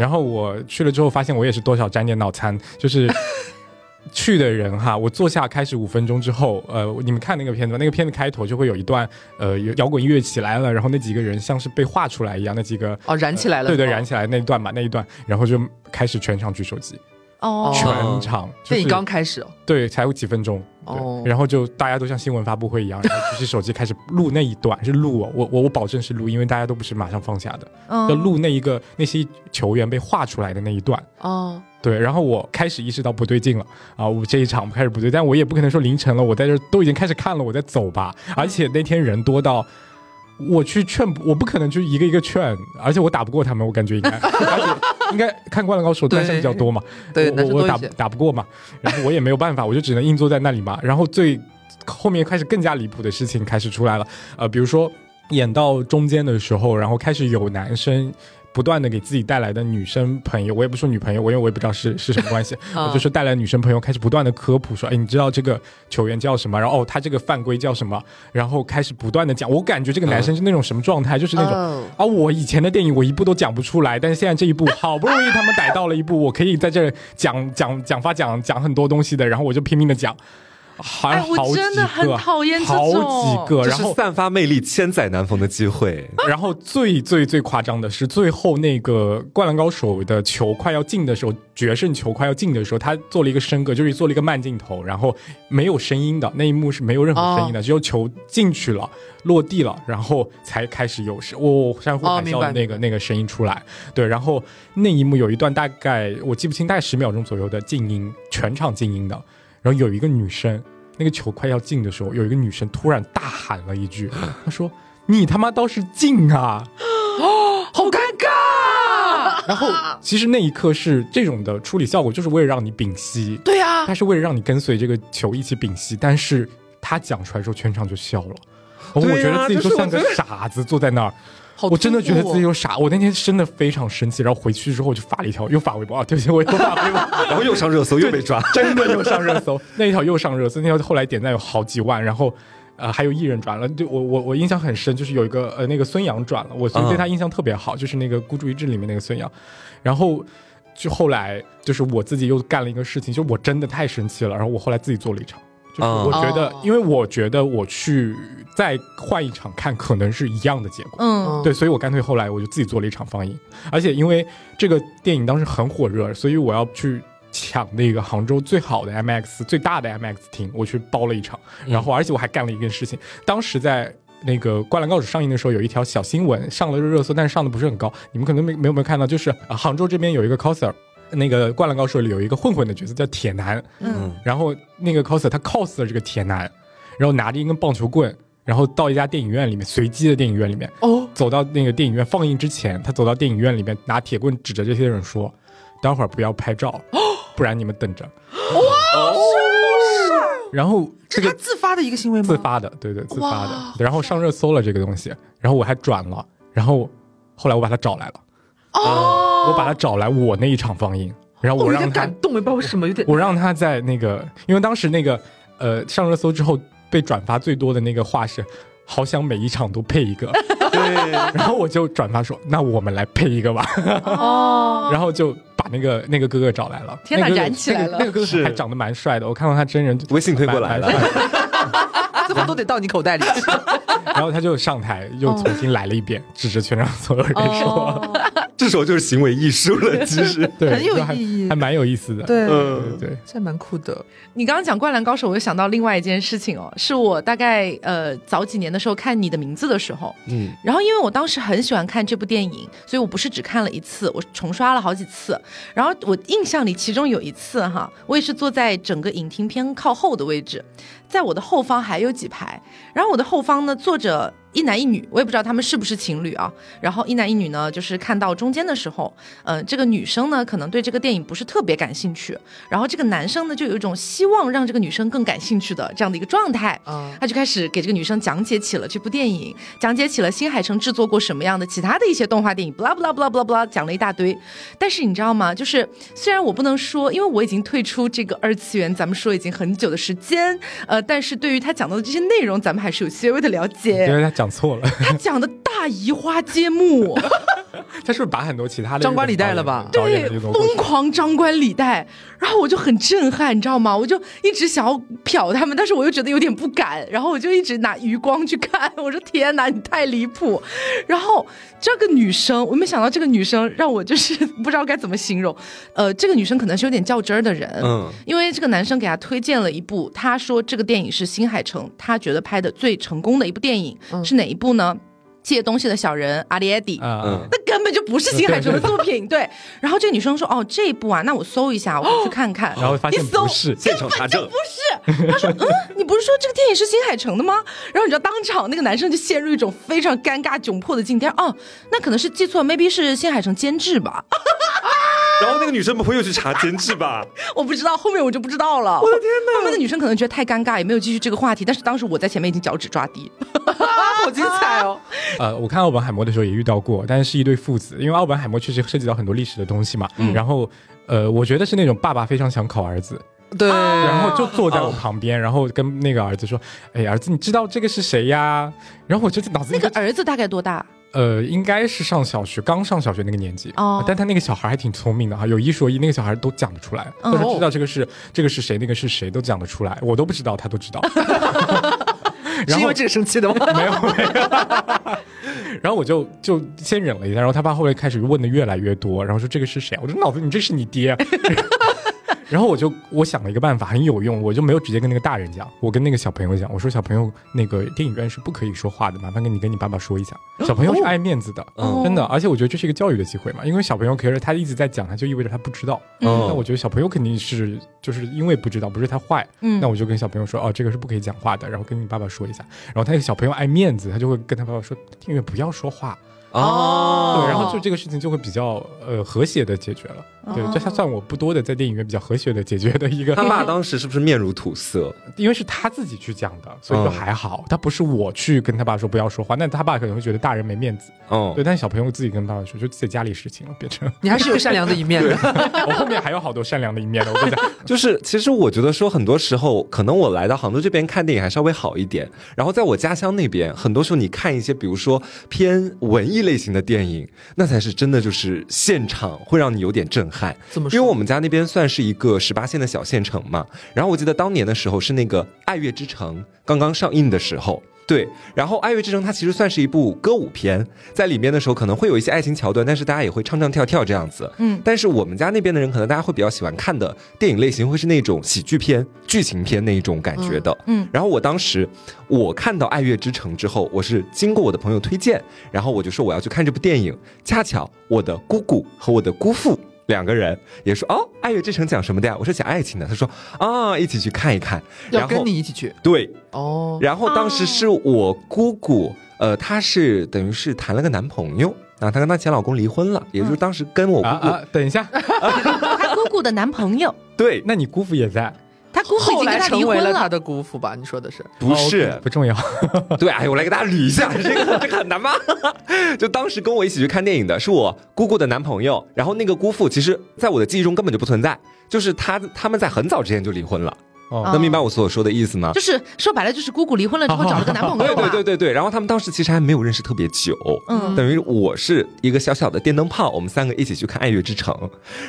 然后我去了之后发现我也是多少沾点脑残，就是。去的人哈，我坐下开始五分钟之后，呃，你们看那个片子，那个片子开头就会有一段，呃，摇滚音乐起来了，然后那几个人像是被画出来一样，那几个哦，燃起来了。对对，哦燃起来那一段嘛，那一段，然后就开始全场举手机，哦，全场，就是电影刚开始哦。对，才有几分钟，然后就大家都像新闻发布会一样，然后举 起手机开始录那一段，是录哦，我我我保证是录，因为大家都不是马上放下的，嗯要录那一个那些球员被画出来的那一段。哦，对，然后我开始意识到不对劲了啊！我这一场开始不对，但我也不可能说凌晨了，我在这都已经开始看了，我再走吧。而且那天人多到我去劝，我不可能去一个一个劝，而且我打不过他们，我感觉应该，而且应该看《灌篮高手》男生比较多嘛，我我打。打不过嘛，然后我也没有办法，我就只能硬坐在那里嘛。然后最后面开始更加离谱的事情开始出来了，呃，比如说演到中间的时候，然后开始有男生。不断的给自己带来的女生朋友，我也不说女朋友，我因为我也不知道是是什么关系，啊 我就说带来女生朋友开始不断的科普说，哎，你知道这个球员叫什么？然后哦，他这个犯规叫什么？然后开始不断的讲，我感觉这个男生是那种什么状态，就是那种哦啊，我以前的电影我一部都讲不出来，但是现在这一部好不容易他们逮到了一部，我可以在这儿讲讲讲发讲讲很多东西的，然后我就拼命的讲，还哎我好几真的很个，讨厌这好种几个，然后散发魅力、千载难逢的机会。然后最最最夸张的是，最后那个《灌篮高手》的球快要进的时候，决胜球快要进的时候，他做了一个升格，就是做了一个慢镜头，然后没有声音的那一幕是没有任何声音的，只有球进去了、落地了，然后才开始有声哦，山呼海啸的那个、那个声音出来。对，然后那一幕有一段大概我记不清，大概十秒钟左右的静音，全场静音的，然后有一个女生。那个球快要进的时候，有一个女生突然大喊了一句：“ 她说你他妈倒是进啊！”哦 好尴尬。然后其实那一刻是这种的处理效果，就是为了让你屏息，对呀他，是为了让你跟随这个球一起屏息。但是他讲出来之后，全场就笑了。我对呀觉得自己就像个傻子坐在那儿，好我真的觉得自己突兀哦有傻。我那天真的非常生气，然后回去之后我就发了一条，又发微博啊，对不起，我又发微博，然后又上热搜，又被抓。真的又上热搜，那一条又上热搜，那条后来点赞有好几万，然后。呃，还有艺人转了，就我我我印象很深，就是有一个呃那个孙杨转了，我所以对他印象特别好，就是那个孤注一掷里面那个孙杨，然后就后来就是我自己又干了一个事情，就我真的太生气了，然后我后来自己做了一场，就是嗯。我觉得，哦。因为我觉得我去再换一场看，可能是一样的结果，嗯。对，所以我干脆后来我就自己做了一场放映，而且因为这个电影当时很火热，所以我要去抢那个杭州最好的 MX 最大的 MX 厅，我去包了一场，然后而且我还干了一件事情，当时在那个《灌篮高手》上映的时候，有一条小新闻上了热搜，但是上的不是很高。你们可能没没有没有看到，就是、呃杭州这边有一个 coser，那个《灌篮高手》里有一个混混的角色叫铁男，嗯，然后那个 coser 他 cos 了这个铁男，然后拿着一根棒球棍，然后到一家电影院里面，随机的电影院里面，哦，走到那个电影院放映之前，他走到电影院里面，拿铁棍指着这些人说：“待会儿不要拍照，不然你们等着。”哇然后这个自发的一个行为吗？自发的，对对，自发的，然后上热搜了这个东西，然后我还转了，然后后来我把他找来了，哦，我把他找来我那一场放映，然后我让他点感动，我也不知道为什么，有点我让他在那个，因为当时那个呃上热搜之后被转发最多的那个话是。好想每一场都配一个，对，然后我就转发说，那我们来配一个吧，哦，然后就把那个那个哥哥找来了。天哪燃起来了那个那个哥是哥还长得蛮帅的，我看到他真人微信推过来了最后都得到你口袋里去。然后他就上台又重新来了一遍，指着全场所有人说，哦，这时候就是行为艺术了，其实。对，很有意义还蛮有意思的。对，嗯对对，这蛮酷的。你刚刚讲《灌篮高手》，我又想到另外一件事情哦，是我大概呃早几年的时候看你的名字的时候，嗯，然后因为我当时很喜欢看这部电影，所以我不是只看了一次，我重刷了好几次。然后我印象里，其中有一次哈，我也是坐在整个影厅偏靠后的位置，在我的后方还有几排，然后我的后方呢坐着一男一女，我也不知道他们是不是情侣啊。然后一男一女呢，就是看到中间的时候，嗯、这个女生呢可能对这个电影不是特别感兴趣，然后这个男生呢就有一种希望让这个女生更感兴趣的这样的一个状态。嗯，他就开始给这个女生讲解起了这部电影，讲解起了新海诚制作过什么样的其他的一些动画电影，不啦不啦不啦不啦不啦，讲了一大堆。但是你知道吗？就是虽然我不能说，因为我已经退出这个二次元，咱们说已经很久的时间，呃，但是对于他讲到的这些内容，咱们还是有些微的了因解。为他讲错了，他讲的大移花接木，他是不是把很多其他的张冠李戴了吧对疯狂张冠李戴，然后我就很震撼，你知道吗？我就一直想要瞟他们，但是我又觉得有点不敢，然后我就一直拿余光去看，我说天哪，你太离谱！然后这个女生，我没想到这个女生让我就是不知道该怎么形容，呃，这个女生可能是有点较真儿的人，嗯，因为这个男生给她推荐了一部，他说这个电影是新海诚他觉得拍的最成功的一部电影，是哪一部呢？借东西的小人阿里埃迪，啊，嗯那根本就不是新海诚的作品。对，然后这个女生说：“哦，这一部啊，那我搜一下，我就去看看。然后发现一搜不是，现场查证不，是，他说：“嗯，你不是说这个电影是新海诚的吗？” 然后你知道，当场那个男生就陷入一种非常尴尬窘迫的境地。哦，那可能是记错，maybe 是新海诚监制吧？然后那个女生不会又去查监制吧？我不知道，后面我就不知道了。我的天哪！后面的女生可能觉得太尴尬，也没有继续这个话题。但是当时我在前面已经脚趾抓地。好精彩哦！呃，我看奥本海默的时候也遇到过，但是是一对父子，因为奥本海默确实涉及到很多历史的东西嘛。然后，呃，我觉得是那种爸爸非常想考儿子，对，然后就坐在我旁边，然后跟那个儿子说：“哎，儿子，你知道这个是谁呀？”然后我就脑子那里就个儿子大概多大？呃，应该是上小学，刚上小学那个年纪。哦但他那个小孩还挺聪明的哈，有一说一，那个小孩都讲得出来，嗯或者知道这个是这个是谁，那个是谁，都讲得出来。我都不知道，他都知道。然后是因为这个生气的吗？没有没有，然后我就就先忍了一下，然后他爸后来开始问的越来越多，然后说这个是谁啊？我说脑子你这是你爹。然后我就我想了一个办法，很有用，我就没有直接跟那个大人讲，我跟那个小朋友讲，我说小朋友那个电影院是不可以说话的，麻烦跟你跟你爸爸说一下。小朋友是爱面子的，哦真的，而且我觉得这是一个教育的机会嘛，因为小朋友可是他一直在讲，他就意味着他不知道。嗯那我觉得小朋友肯定是就是因为不知道，不是他坏，嗯那我就跟小朋友说，哦，这个是不可以讲话的，然后跟你爸爸说一下。然后他那个小朋友爱面子，他就会跟他爸爸说，电影院不要说话。哦，对，然后就这个事情就会比较呃和谐的解决了。对，这还算我不多的在电影院比较和谐的解决的一个。他爸当时是不是面如土色？因为是他自己去讲的，所以就嗯还好。他不是我去跟他爸说不要说话，那他爸可能会觉得大人没面子。嗯对，，但是小朋友自己跟爸爸说，就自己家里事情了，变成你还是有善良的一面的。我后面还有好多善良的一面的。我跟你讲，就是其实我觉得说很多时候，可能我来到杭州这边看电影还稍微好一点，然后在我家乡那边，很多时候你看一些比如说偏文艺类型的电影，那才是真的就是现场会让你有点震撼。怎么说因为我们家那边算是一个十八线的小县城嘛，然后我记得当年的时候是那个《爱乐之城》刚刚上映的时候。对，然后《爱乐之城》它其实算是一部歌舞片，在里面的时候可能会有一些爱情桥段，但是大家也会唱唱跳跳这样子。嗯但是我们家那边的人可能大家会比较喜欢看的电影类型会是那种喜剧片、剧情片那一种感觉的。嗯嗯然后我当时我看到《爱乐之城》之后，我是经过我的朋友推荐，然后我就说我要去看这部电影。恰巧我的姑姑和我的姑父。两个人也说哦，《爱乐之城》讲什么的呀？我说讲爱情的。他说啊，一起去看一看。要然后跟你一起去对，哦。然后当时是我姑姑，呃，她是等于是谈了个男朋友，然后她跟她前老公离婚了，也就是当时跟我姑姑，啊啊，等一下，她姑姑的男朋友，对，那你姑父也在？她姑父已后来经跟她离婚成为了他的姑父吧？你说的是？不是哦，不重要。对，哎，我来给大家捋一下，这个这个很难吗？就当时跟我一起去看电影的是我姑姑的男朋友，然后那个姑父其实在我的记忆中根本就不存在，就是他他们在很早之前就离婚了，哦能明白我所说的意思吗？就是说白了就是姑姑离婚了之后找了个男朋友对。对对对对，然后他们当时其实还没有认识特别久，嗯等于我是一个小小的电灯泡，我们三个一起去看《爱乐之城》，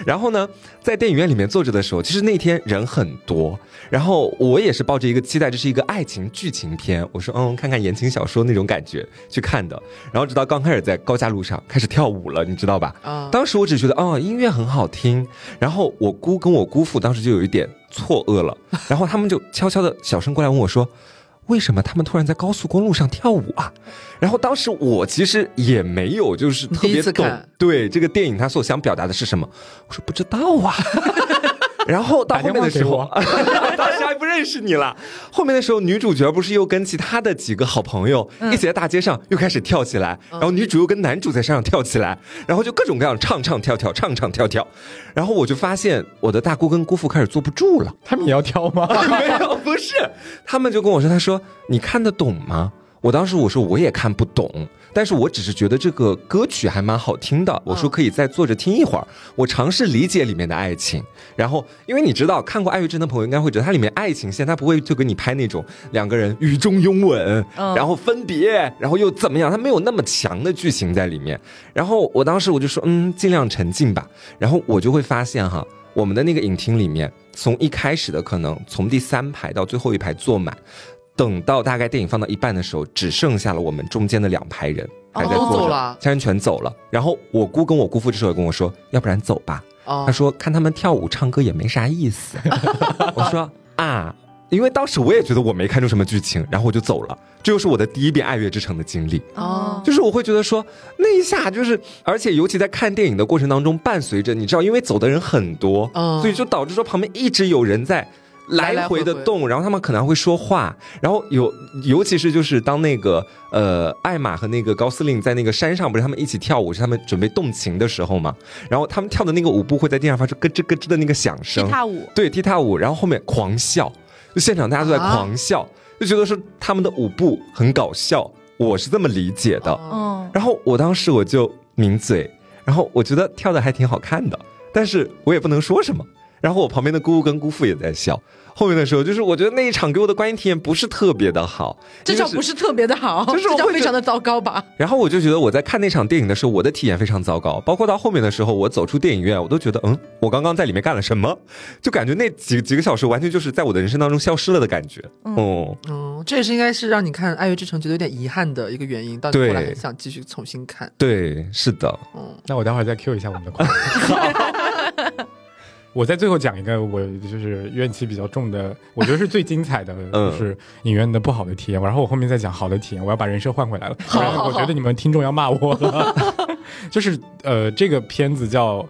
然后呢，在电影院里面坐着的时候，其实那天人很多，然后我也是抱着一个期待，这是一个爱情剧情片，我说嗯，看看言情小说那种感觉去看的，然后直到刚开始在高架路上开始跳舞了，你知道吧？啊，当时我只觉得哦，音乐很好听，然后我姑跟我姑父当时就有一点错愕了，然后他们就悄悄的小声过来问我说。为什么他们突然在高速公路上跳舞啊？然后当时我其实也没有就是特别懂对这个电影它所想表达的是什么，我说不知道啊。然后到后面的时候，当时还不认识你了。后面的时候，女主角不是又跟其他的几个好朋友一起在大街上又开始跳起来，然后女主又跟男主在山上跳起来，然后就各种各样唱唱跳跳，唱唱跳跳。然后我就发现我的大姑跟姑父开始坐不住了。他们也要跳吗？没有，不是，他们就跟我说，他说你看得懂吗？我当时我说我也看不懂，但是我只是觉得这个歌曲还蛮好听的，我说可以再坐着听一会儿，我尝试理解里面的爱情。然后，因为你知道看过《爱乐之城》的朋友应该会觉得，它里面爱情线它不会就给你拍那种两个人雨中拥吻，嗯然后分别，然后又怎么样，它没有那么强的剧情在里面。然后我当时我就说，嗯，尽量沉浸吧。然后我就会发现哈，我们的那个影厅里面，从一开始的可能从第三排到最后一排坐满，等到大概电影放到一半的时候，只剩下了我们中间的两排人还在坐着，其他人全走了。然后我姑跟我姑父这时候也跟我说，要不然走吧。哦他说看他们跳舞唱歌也没啥意思。我说啊。因为当时我也觉得我没看出什么剧情，然后我就走了。这又是我的第一遍《爱乐之城》的经历。哦，就是我会觉得说那一下就是，而且尤其在看电影的过程当中，伴随着你知道，因为走的人很多，嗯所以就导致说旁边一直有人在。来回的动，然后他们可能还会说话，然后有，尤其是就是当那个呃艾玛和那个高司令在那个山上，不是他们一起跳舞，是他们准备动情的时候嘛，然后他们跳的那个舞步会在地上发出咯吱咯吱的那个响踢声，踏舞，对踢踏舞，然后后面狂笑，就现场大家都在啊狂笑，就觉得说他们的舞步很搞笑，我是这么理解的。哦嗯，然后我当时我就抿嘴，然后我觉得跳的还挺好看的，但是我也不能说什么。然后我旁边的姑姑跟姑父也在笑。后面的时候，就是我觉得那一场给我的观影体验不是特别的好，这叫不是特别的好，就是我这叫会非常的糟糕吧？然后我就觉得我在看那场电影的时候，我的体验非常糟糕。包括到后面的时候，我走出电影院，我都觉得，嗯，我刚刚在里面干了什么？就感觉那几几个小时完全就是在我的人生当中消失了的感觉。哦，嗯，这也是应该是让你看《爱乐之城》觉得有点遗憾的一个原因，到你后来很想继续重新看。对，是的，嗯，那我待会儿再 Q 一下我们的观众。我在最后讲一个我就是怨气比较重的，我觉得是最精彩的，嗯就是影院的不好的体验。然后我后面再讲好的体验，我要把人设换回来了，不然我觉得你们听众要骂我了。就是呃，这个片子叫《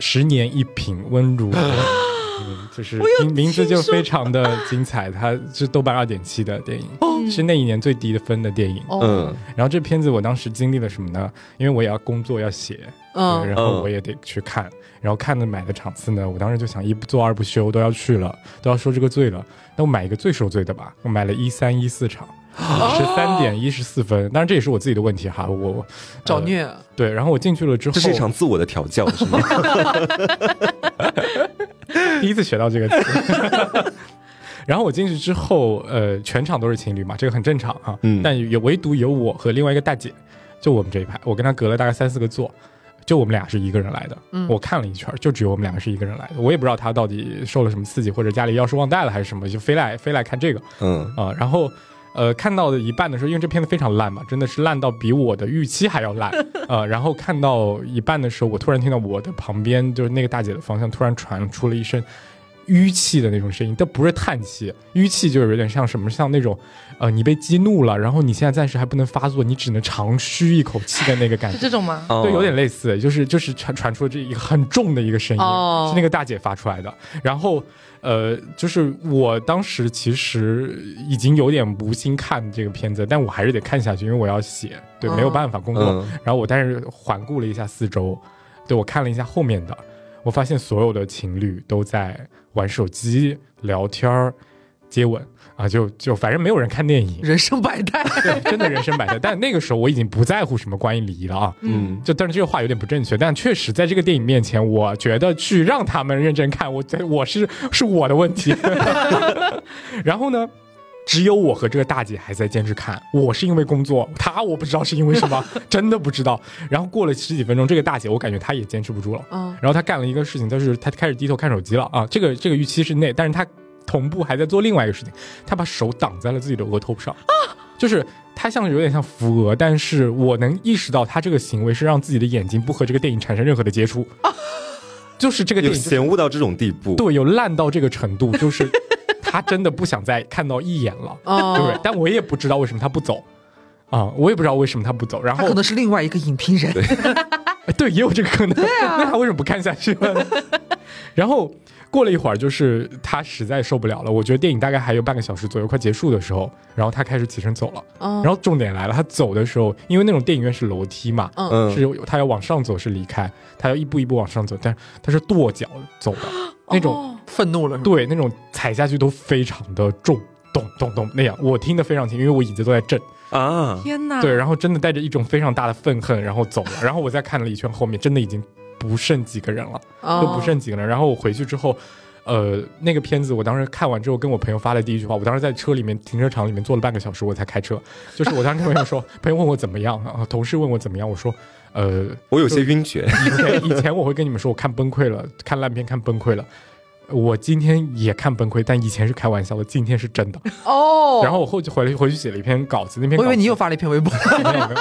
十年一品温如风》。嗯，就是名名字就非常的精彩，它是豆瓣二点七的电影，是那一年最低的分的电影。哦，嗯然后这片子我当时经历了什么呢？因为我也要工作要写，嗯然后嗯我也得去看，然后看的买的场次呢，我当时就想一不做二不休，都要去了，都要受这个罪了，那我买一个最受罪的吧，我买了一三一四场。十三点一十四分，当然这也是我自己的问题哈，我我呃找虐。对，然后我进去了之后，这是一场自我的调教，是吗？第一次学到这个词。然后我进去之后，呃，全场都是情侣嘛，这个很正常哈。嗯但有唯独有我和另外一个大姐，就我们这一排，我跟她隔了大概三四个座，就我们俩是一个人来的。嗯我看了一圈，就只有我们两个是一个人来的。我也不知道她到底受了什么刺激，或者家里钥匙忘带了还是什么，就非来非来看这个嗯啊、然后呃，看到的一半的时候，因为这片子非常烂嘛，真的是烂到比我的预期还要烂。呃，然后看到一半的时候，我突然听到我的旁边就是那个大姐的方向突然传出了一声淤气的那种声音，但不是叹气，淤气就是有点像什么，像那种呃你被激怒了，然后你现在暂时还不能发作，你只能长吁一口气的那个感觉。是这种吗？哦对，有点类似，就是就是传传出这一个很重的一个声音，哦是那个大姐发出来的。然后，呃，就是我当时其实已经有点无心看这个片子，但我还是得看下去，因为我要写，对，哦没有办法工作。嗯然后我但是环顾了一下四周，对我看了一下后面的，我发现所有的情侣都在玩手机、聊天儿、接吻啊，就就反正没有人看电影，人生百态。对，真的人生百态。但那个时候我已经不在乎什么关于礼仪了啊，嗯，就但是这个话有点不正确，但确实在这个电影面前，我觉得去让他们认真看，我我是是我的问题。然后呢，只有我和这个大姐还在坚持看，我是因为工作，她我不知道是因为什么，真的不知道。然后过了十几分钟，这个大姐我感觉她也坚持不住了，嗯然后她干了一个事情，就是她开始低头看手机了啊，这个这个预期是内，但是她同步还在做另外一个事情，他把手挡在了自己的额头上，就是他像有点像扶额，但是我能意识到他这个行为是让自己的眼睛不和这个电影产生任何的接触，就是这个电影就是嫌恶到这种地步。对有烂到这个程度，就是他真的不想再看到一眼了，哦对不对？但我也不知道为什么他不走。啊，我也不知道为什么他不走，然后他可能是另外一个影评人。哎 对，也有这个可能。那他为什么不看下去了呢？然后过了一会儿，就是他实在受不了了。我觉得电影大概还有半个小时左右，快结束的时候，然后他开始起身走了。嗯然后重点来了，他走的时候，因为那种电影院是楼梯嘛，是有他要往上走是离开，他要一步一步往上走，但他是跺脚走的，那种、哦愤怒了，对那种踩下去都非常的重，咚咚咚那样，我听得非常清，因为我椅子都在震。啊，天哪！对，然后真的带着一种非常大的愤恨，然后走了。然后我再看了一圈，后面真的已经不剩几个人了，哦都不剩几个人。然后我回去之后，呃，那个片子我当时看完之后，跟我朋友发了第一句话，我当时在车里面停车场里面坐了半个小时，我才开车。就是我当时跟朋友说，朋友问我怎么样，啊，同事问我怎么样，我说，呃，我有些晕厥。以前以前我会跟你们说，我看崩溃了，看烂片看崩溃了。我今天也看崩溃，但以前是开玩笑的，今天是真的。哦，然后我后就回来回去写了一篇稿子，那篇我以为你又发了一篇微博，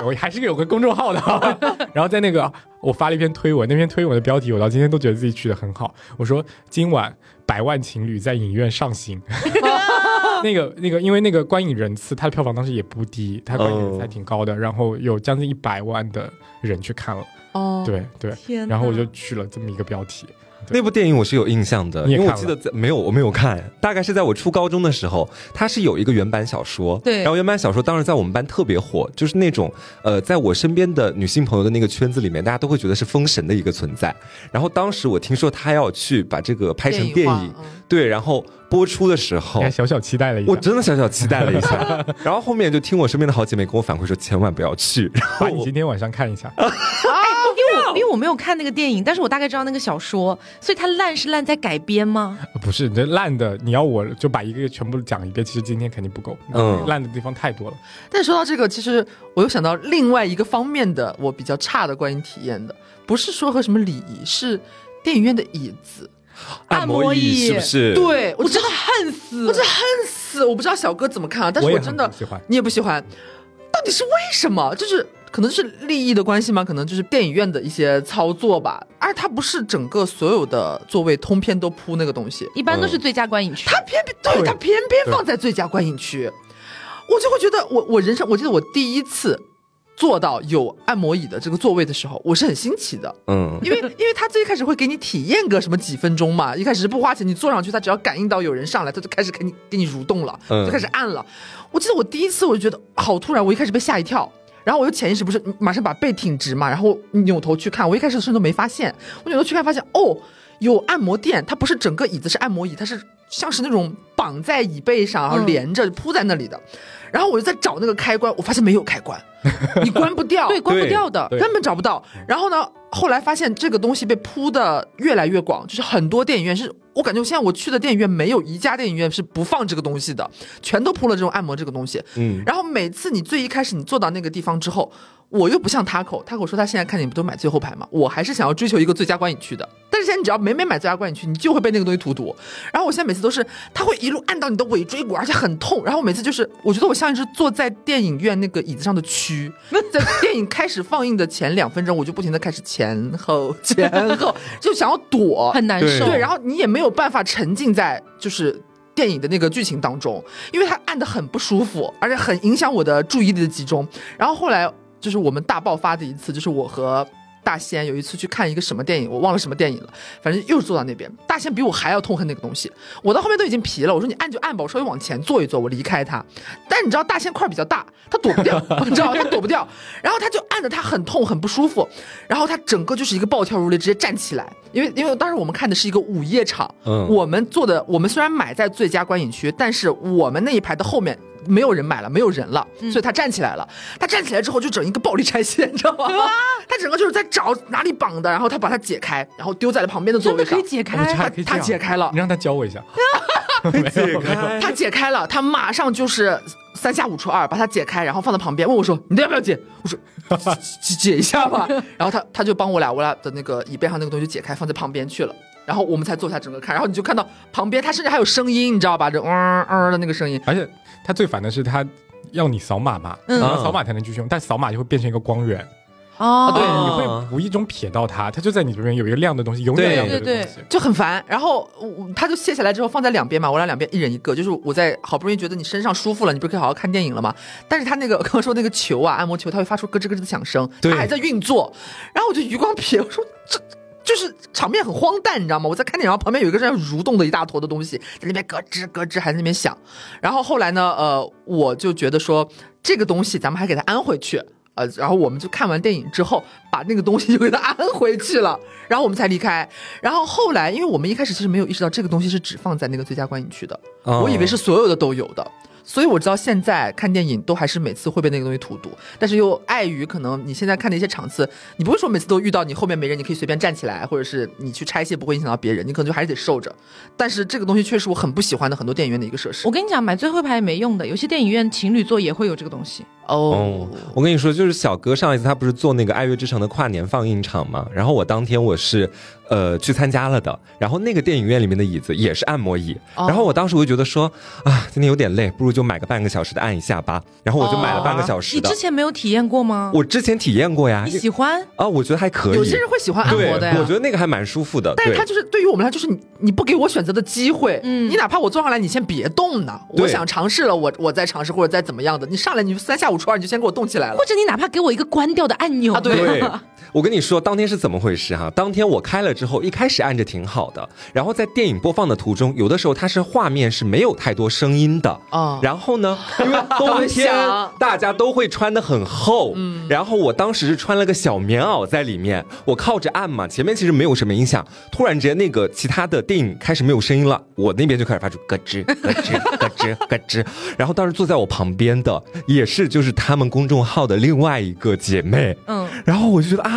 我还是有个公众号的。然后在那个我发了一篇推文，那篇推文的标题我到今天都觉得自己取得很好。我说今晚百万情侣在影院上行。那个那个，因为那个观影人次，它的票房当时也不低，它观影人次还挺高的，然后有将近一百万的人去看了。哦，对对，然后我就取了这么一个标题。那部电影我是有印象的，因为我记得在没有我没有看，大概是在我初高中的时候，它是有一个原版小说，对然后原版小说当时在我们班特别火，就是那种呃，在我身边的女性朋友的那个圈子里面，大家都会觉得是封神的一个存在。然后当时我听说他要去把这个拍成电化影，嗯对，然后播出的时候还。小小期待了一下我，真的小小期待了一下，然后后面就听我身边的好姐妹跟我反馈说，千万不要去。然后把你今天晚上看一下。因为我没有看那个电影，但是我大概知道那个小说，所以它烂是烂在改编吗？不是，这烂的，你要我就把一个全部讲一遍，其实今天肯定不够。嗯烂的地方太多了。但说到这个，其实我又想到另外一个方面的我比较差的观影体验的，不是说和什么礼仪，是电影院的椅子。按摩椅是不是？，对我我真的恨死，我真的恨死，我不知道小哥怎么看啊，但是我真的喜欢你也不喜欢，到底是为什么？就是可能是利益的关系吗？可能就是电影院的一些操作吧。而它不是整个所有的座位通篇都铺那个东西，一般都是最佳观影区。它偏偏对对它偏偏放在最佳观影区，我就会觉得我我人生我记得我第一次坐到有按摩椅的这个座位的时候，我是很新奇的。嗯，因为因为他最一开始会给你体验个什么几分钟嘛，一开始是不花钱，你坐上去，他只要感应到有人上来，他就开始给你给你蠕动了，嗯就开始按了。我记得我第一次我就觉得好突然，我一开始被吓一跳。然后我就潜意识不是马上把背挺直嘛，然后扭头去看，我一开始甚至都没发现，我扭头去看发现哦，有按摩垫，它不是整个椅子是按摩椅，它是像是那种绑在椅背上，然后嗯连着铺在那里的。然后我就在找那个开关，我发现没有开关，你关不掉，对，关不掉的。根本找不到。然后呢，后来发现这个东西被铺的越来越广，就是很多电影院是我感觉现在我去的电影院没有一家电影院是不放这个东西的，全都铺了这种按摩这个东西。嗯，然后每次你最一开始你坐到那个地方之后，我又不像 Taco，Taco 说他现在看电影不都买最后排嘛，我还是想要追求一个最佳观影区的。但是现在你只要每每买最佳观影区，你就会被那个东西荼毒。然后我现在每次都是，他会一路按到你的尾椎骨，而且很痛。然后我每次就是，我觉得我像一只坐在电影院那个椅子上的蛆，在电影开始放映的前两分钟，我就不停的开始前后前后，就想要躲，很难受。对，然后你也没有办法沉浸在就是电影的那个剧情当中，因为它按的很不舒服，而且很影响我的注意力的集中。然后后来就是我们大爆发的一次，就是我和。大仙有一次去看一个什么电影，我忘了什么电影了，反正又是坐到那边。大仙比我还要痛恨那个东西，我到后面都已经皮了。我说你按就按吧，我稍微往前坐一坐，我离开他。但你知道大仙块比较大，他躲不掉，你知道他躲不掉。然后他就按着他很痛很不舒服，然后他整个就是一个暴跳如雷，直接站起来。因为因为当时我们看的是一个午夜场，嗯我们坐的我们虽然买在最佳观影区，但是我们那一排的后面。没有人买了，没有人了，所以他站起来了。他站起来之后就整一个暴力拆卸，你知道吗？他整个就是在找哪里绑的，然后他把它解开，然后丢在了旁边的座位上可以。解开，他还可以这样解开了你让他教我一下。解开他解开了，他马上就是三下五除二把它解开，然后放在旁边，问我说：“你要不要解？”我说：“解解一下吧。”然后他他就帮我俩，我俩的那个椅背上那个东西解开，放在旁边去了。然后我们才坐下整个看，然后你就看到旁边他甚至还有声音，你知道吧？这嗯嗯的那个声音。而且他最烦的是他要你扫码嘛，嗯然后扫码才能继续用，但扫码就会变成一个光源，哦，对你会无意中瞥到它，它就在你这边有一个亮的东西，永远对亮的对对东西。就很烦，然后我他就卸下来之后放在两边嘛，我俩两边一人一个，就是我在好不容易觉得你身上舒服了，你不是可以好好看电影了吗？但是他那个刚刚说那个球啊，按摩球，它会发出咯吱咯吱的响声，对它还在运作，然后我就余光瞥，我说这。就是场面很荒诞，你知道吗？我在看电影，然后旁边有一个这样蠕动的一大坨的东西，在那边咯吱咯吱，还在那边响。然后后来呢，呃，我就觉得说这个东西咱们还给它安回去，呃，然后我们就看完电影之后，把那个东西就给它安回去了，然后我们才离开。然后后来，因为我们一开始其实没有意识到这个东西是只放在那个最佳观影区的，哦我以为是所有的都有的。所以我知道现在看电影都还是每次会被那个东西荼毒，但是又碍于可能你现在看的一些场次，你不会说每次都遇到你后面没人，你可以随便站起来，或者是你去拆卸不会影响到别人，你可能就还是得受着。但是这个东西确实我很不喜欢的很多电影院的一个设施我。跟你讲，买最后一排也没用的，有些电影院情侣座也会有这个东西。哦哦，我跟你说，就是小哥上一次他不是做那个《爱乐之城》的跨年放映场嘛，然后我当天我是呃去参加了的，然后那个电影院里面的椅子也是按摩椅，哦然后我当时我就觉得说啊，今天有点累，不如就买个半个小时的按一下吧，然后我就买了半个小时的你之。前没有体验过吗？我之前体验过呀你，喜欢？啊，我觉得还可以。有些人会喜欢按摩的呀，我觉得那个还蛮舒服的。但是它就是对于我们来说，就是你你不给我选择的机会，嗯你哪怕我坐上来，你先别动呢，我想尝试了，我我再尝试或者再怎么样的，你上来你就三下五你就先给我动起来了或。者你哪怕给我一个关掉的按钮啊对对，我跟你说，当天是怎么回事哈、当天我开了之后，一开始按着挺好的，然后在电影播放的途中，有的时候它是画面是没有太多声音的。哦。然后呢，因为冬天大家都会穿的很厚，嗯，然后我当时是穿了个小棉袄在里面，我靠着按嘛，前面其实没有什么音响，突然之间那个其他的电影开始没有声音了，我那边就开始发出咯吱咯吱咯吱 咯吱，然后当时坐在我旁边的也是就是他们公众号的另外一个姐妹，嗯，然后我就觉得啊，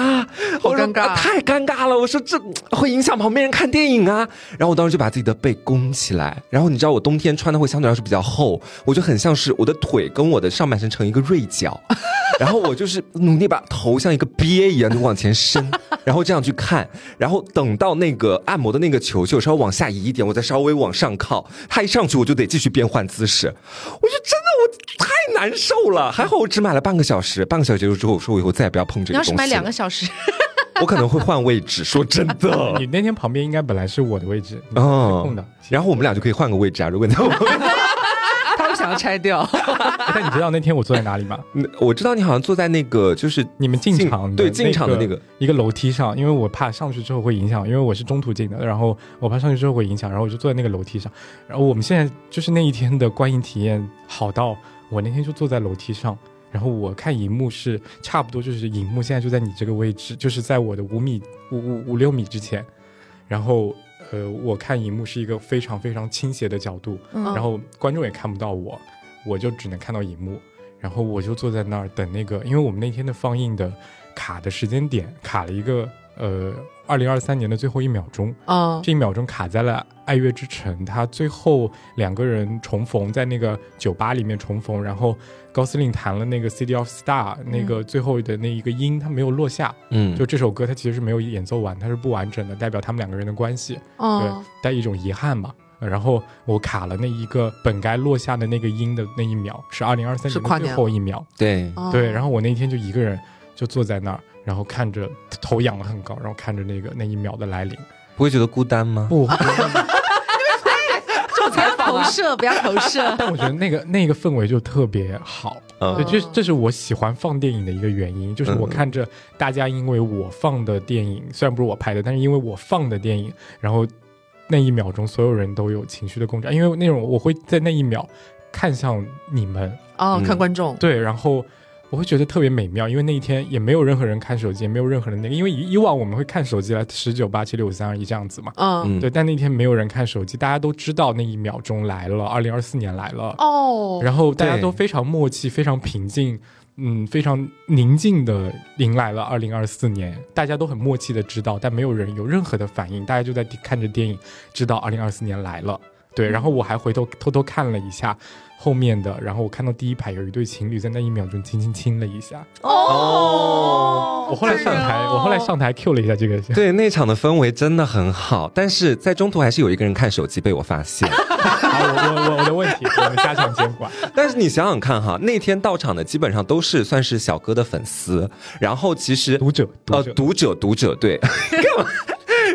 我说好尴尬啊太尴尬了。我说这会影响旁边人看电影啊。然后我当时就把自己的背弓起来，然后你知道我冬天穿的会相对来说比较厚，我就很像是我的腿跟我的上半身成一个锐角，然后我就是努力把头像一个鳖一样就往前伸，然后这样去看，然后等到那个按摩的那个球球稍微往下移一点，我再稍微往上靠，它一上去我就得继续变换姿势，我就真的我太难受了。还好我只买了半个小时，半个小时结束之后，我说我以后再也不要碰这个东西。你要是买两个小时，我可能会换位置。说真的 你，那天旁边应该本来是我的位置，嗯空的。然后我们俩就可以换个位置啊。如果你在我旁边他会想要拆掉。但你知道那天我坐在哪里吗？嗯我知道你好像坐在那个就是你们进场的对进场的那个一个楼梯上，因为我怕上去之后会影响，因为我是中途进的，然后我怕上去之后会影响，然后我就坐在那个楼梯上。然后我们现在就是那一天的观影体验好到我那天就坐在楼梯上，然后我看荧幕是差不多就是荧幕现在就在你这个位置，就是在我的五米五五五六米之前，然后呃我看荧幕是一个非常非常倾斜的角度，嗯然后观众也看不到我，我就只能看到荧幕。然后我就坐在那儿等那个，因为我们那天的放映的卡的时间点卡了一个呃二零二三年的最后一秒钟，嗯，这一秒钟卡在了《爱乐之城》，他最后两个人重逢在那个酒吧里面重逢，然后高司令弹了那个《City of Star》那个最后的那一个音，他没有落下。嗯，就这首歌，他其实是没有演奏完，它是不完整的，代表他们两个人的关系，对哦，，带一种遗憾嘛。呃然后我卡了那一个本该落下的那个音的那一秒，是二零二三年的最后一秒。对，哦。对，然后我那天就一个人就坐在那儿，然后看着头仰得很高，然后看着那个那一秒的来临。不会觉得孤单吗？不，不要投射，不要投射。但我觉得那个那个氛围就特别好，嗯对，这这是我喜欢放电影的一个原因，就是我看着大家因为我放的电影，虽然不是我拍的，但是因为我放的电影，然后那一秒钟所有人都有情绪的共振，因为那种我会在那一秒看向你们，哦，嗯看观众，对，然后。我会觉得特别美妙，因为那一天也没有任何人看手机，也没有任何人那个，因为以以往我们会看手机来十九八七六五三二一这样子嘛，嗯，嗯，对，但那天没有人看手机，大家都知道那一秒钟来了，二零二四年来了，哦，然后大家都非常默契，非常平静，嗯，非常宁静的迎来了二零二四年。大家都很默契的知道，但没有人有任何的反应，大家就在看着电影，知道二零二四年来了。对，然后我还回头偷偷看了一下后面的，然后我看到第一排有一对情侣在那一秒钟轻轻亲了一下。哦我后来上台，我后来上台 Q 了一下这个。对，那场的氛围真的很好，但是在中途还是有一个人看手机被我发现。好，我我我我的问题，我们加强监管。但是你想想看哈，那天到场的基本上都是算是小哥的粉丝，然后其实读者，读呃者，读者读者对，干嘛？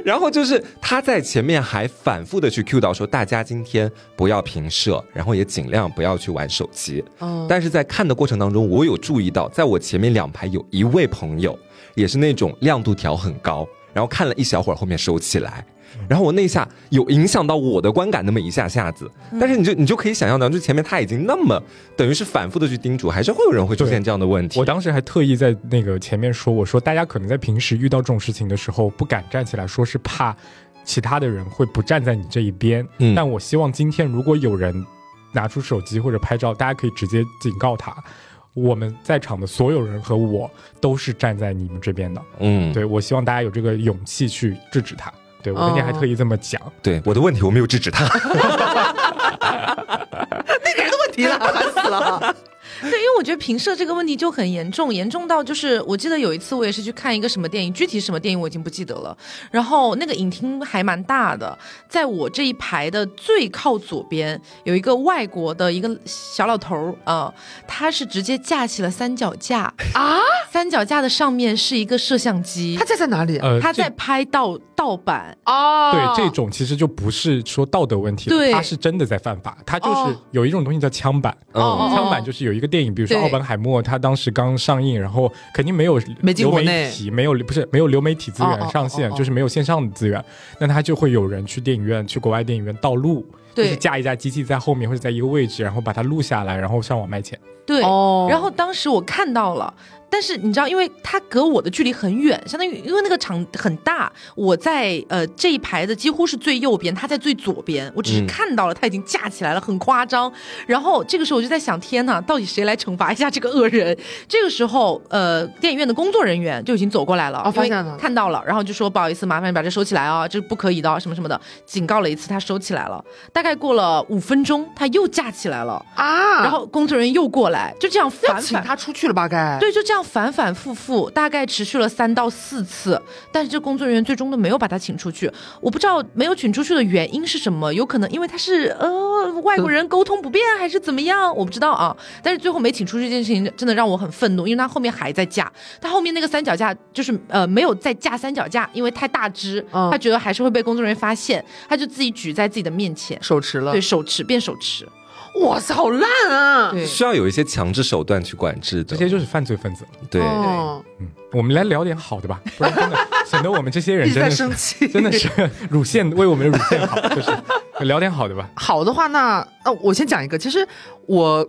然后就是他在前面还反复的去 cue 到说，大家今天不要平射，然后也尽量不要去玩手机。哦，但是在看的过程当中，我有注意到，在我前面两排有一位朋友，也是那种亮度调很高，然后看了一小会儿，后面收起来。然后我那一下有影响到我的观感那么一下下子，但是你就你就可以想象到，就前面他已经那么等于是反复的去叮嘱，还是会有人会出现这样的问题。我当时还特意在那个前面说，我说大家可能在平时遇到这种事情的时候不敢站起来，说是怕其他的人会不站在你这一边。嗯但我希望今天如果有人拿出手机或者拍照，大家可以直接警告他。我们在场的所有人和我都是站在你们这边的，嗯，对我希望大家有这个勇气去制止他。对我那天还特意这么讲，对，我的问题我没有制止他。那个人的问题了，烦死了。对，因为我觉得平射这个问题就很严重，严重到就是我记得有一次我也是去看一个什么电影，具体什么电影我已经不记得了。然后那个影厅还蛮大的，在我这一排的最靠左边有一个外国的一个小老头儿啊、呃他是直接架起了三脚架啊，三脚架的上面是一个摄像机他，架在哪里？呃，他在拍盗盗版。哦，对这种其实就不是说道德问题了，对他是真的在犯法，他就是哦有一种东西叫枪版。哦，枪版就是有一个电影，比如说《奥本海默》，它当时刚上映，然后肯定没有流媒体，没有不是没有流媒体资源上线，哦哦。就是没有线上的资源，那他就会有人去电影院，去国外电影院盗录，就是架一架机器在后面或者在一个位置，然后把它录下来，然后上网卖钱。对，哦。然后当时我看到了，但是你知道，因为他隔我的距离很远，相当于因为那个场很大，我在呃这一排的几乎是最右边，他在最左边，我只是嗯看到了他已经架起来了，很夸张。然后这个时候我就在想，天呐，到底谁来惩罚一下这个恶人？这个时候，呃，电影院的工作人员就已经走过来了，哦发现了看到了，然后就说不好意思，麻烦你把这收起来啊、这是不可以的哦，什么什么的，警告了一次，他收起来了。大概过了五分钟，他又架起来了。啊，然后工作人员又过来，就这样反请反反他出去了吧？该，对，就这样反反复复，大概持续了三到四次，但是这工作人员最终都没有把他请出去。我不知道没有请出去的原因是什么，有可能因为他是呃外国人沟通不便，还是怎么样，我不知道啊。但是最后没请出去这件事情真的让我很愤怒，因为他后面还在架，他后面那个三脚架就是呃没有再架三脚架，因为太大只，嗯他觉得还是会被工作人员发现，他就自己举在自己的面前，手持了对，，手持变手持，哇塞，好烂啊！对。需要有一些强制手段去管制的。这些就是犯罪分子了。对，哦嗯，我们来聊点好的吧，不然真的 显得我们这些人一直在真的是生气，真的是乳腺为我们的乳腺好，就是 聊点好的吧。好的话，那那我先讲一个。其实我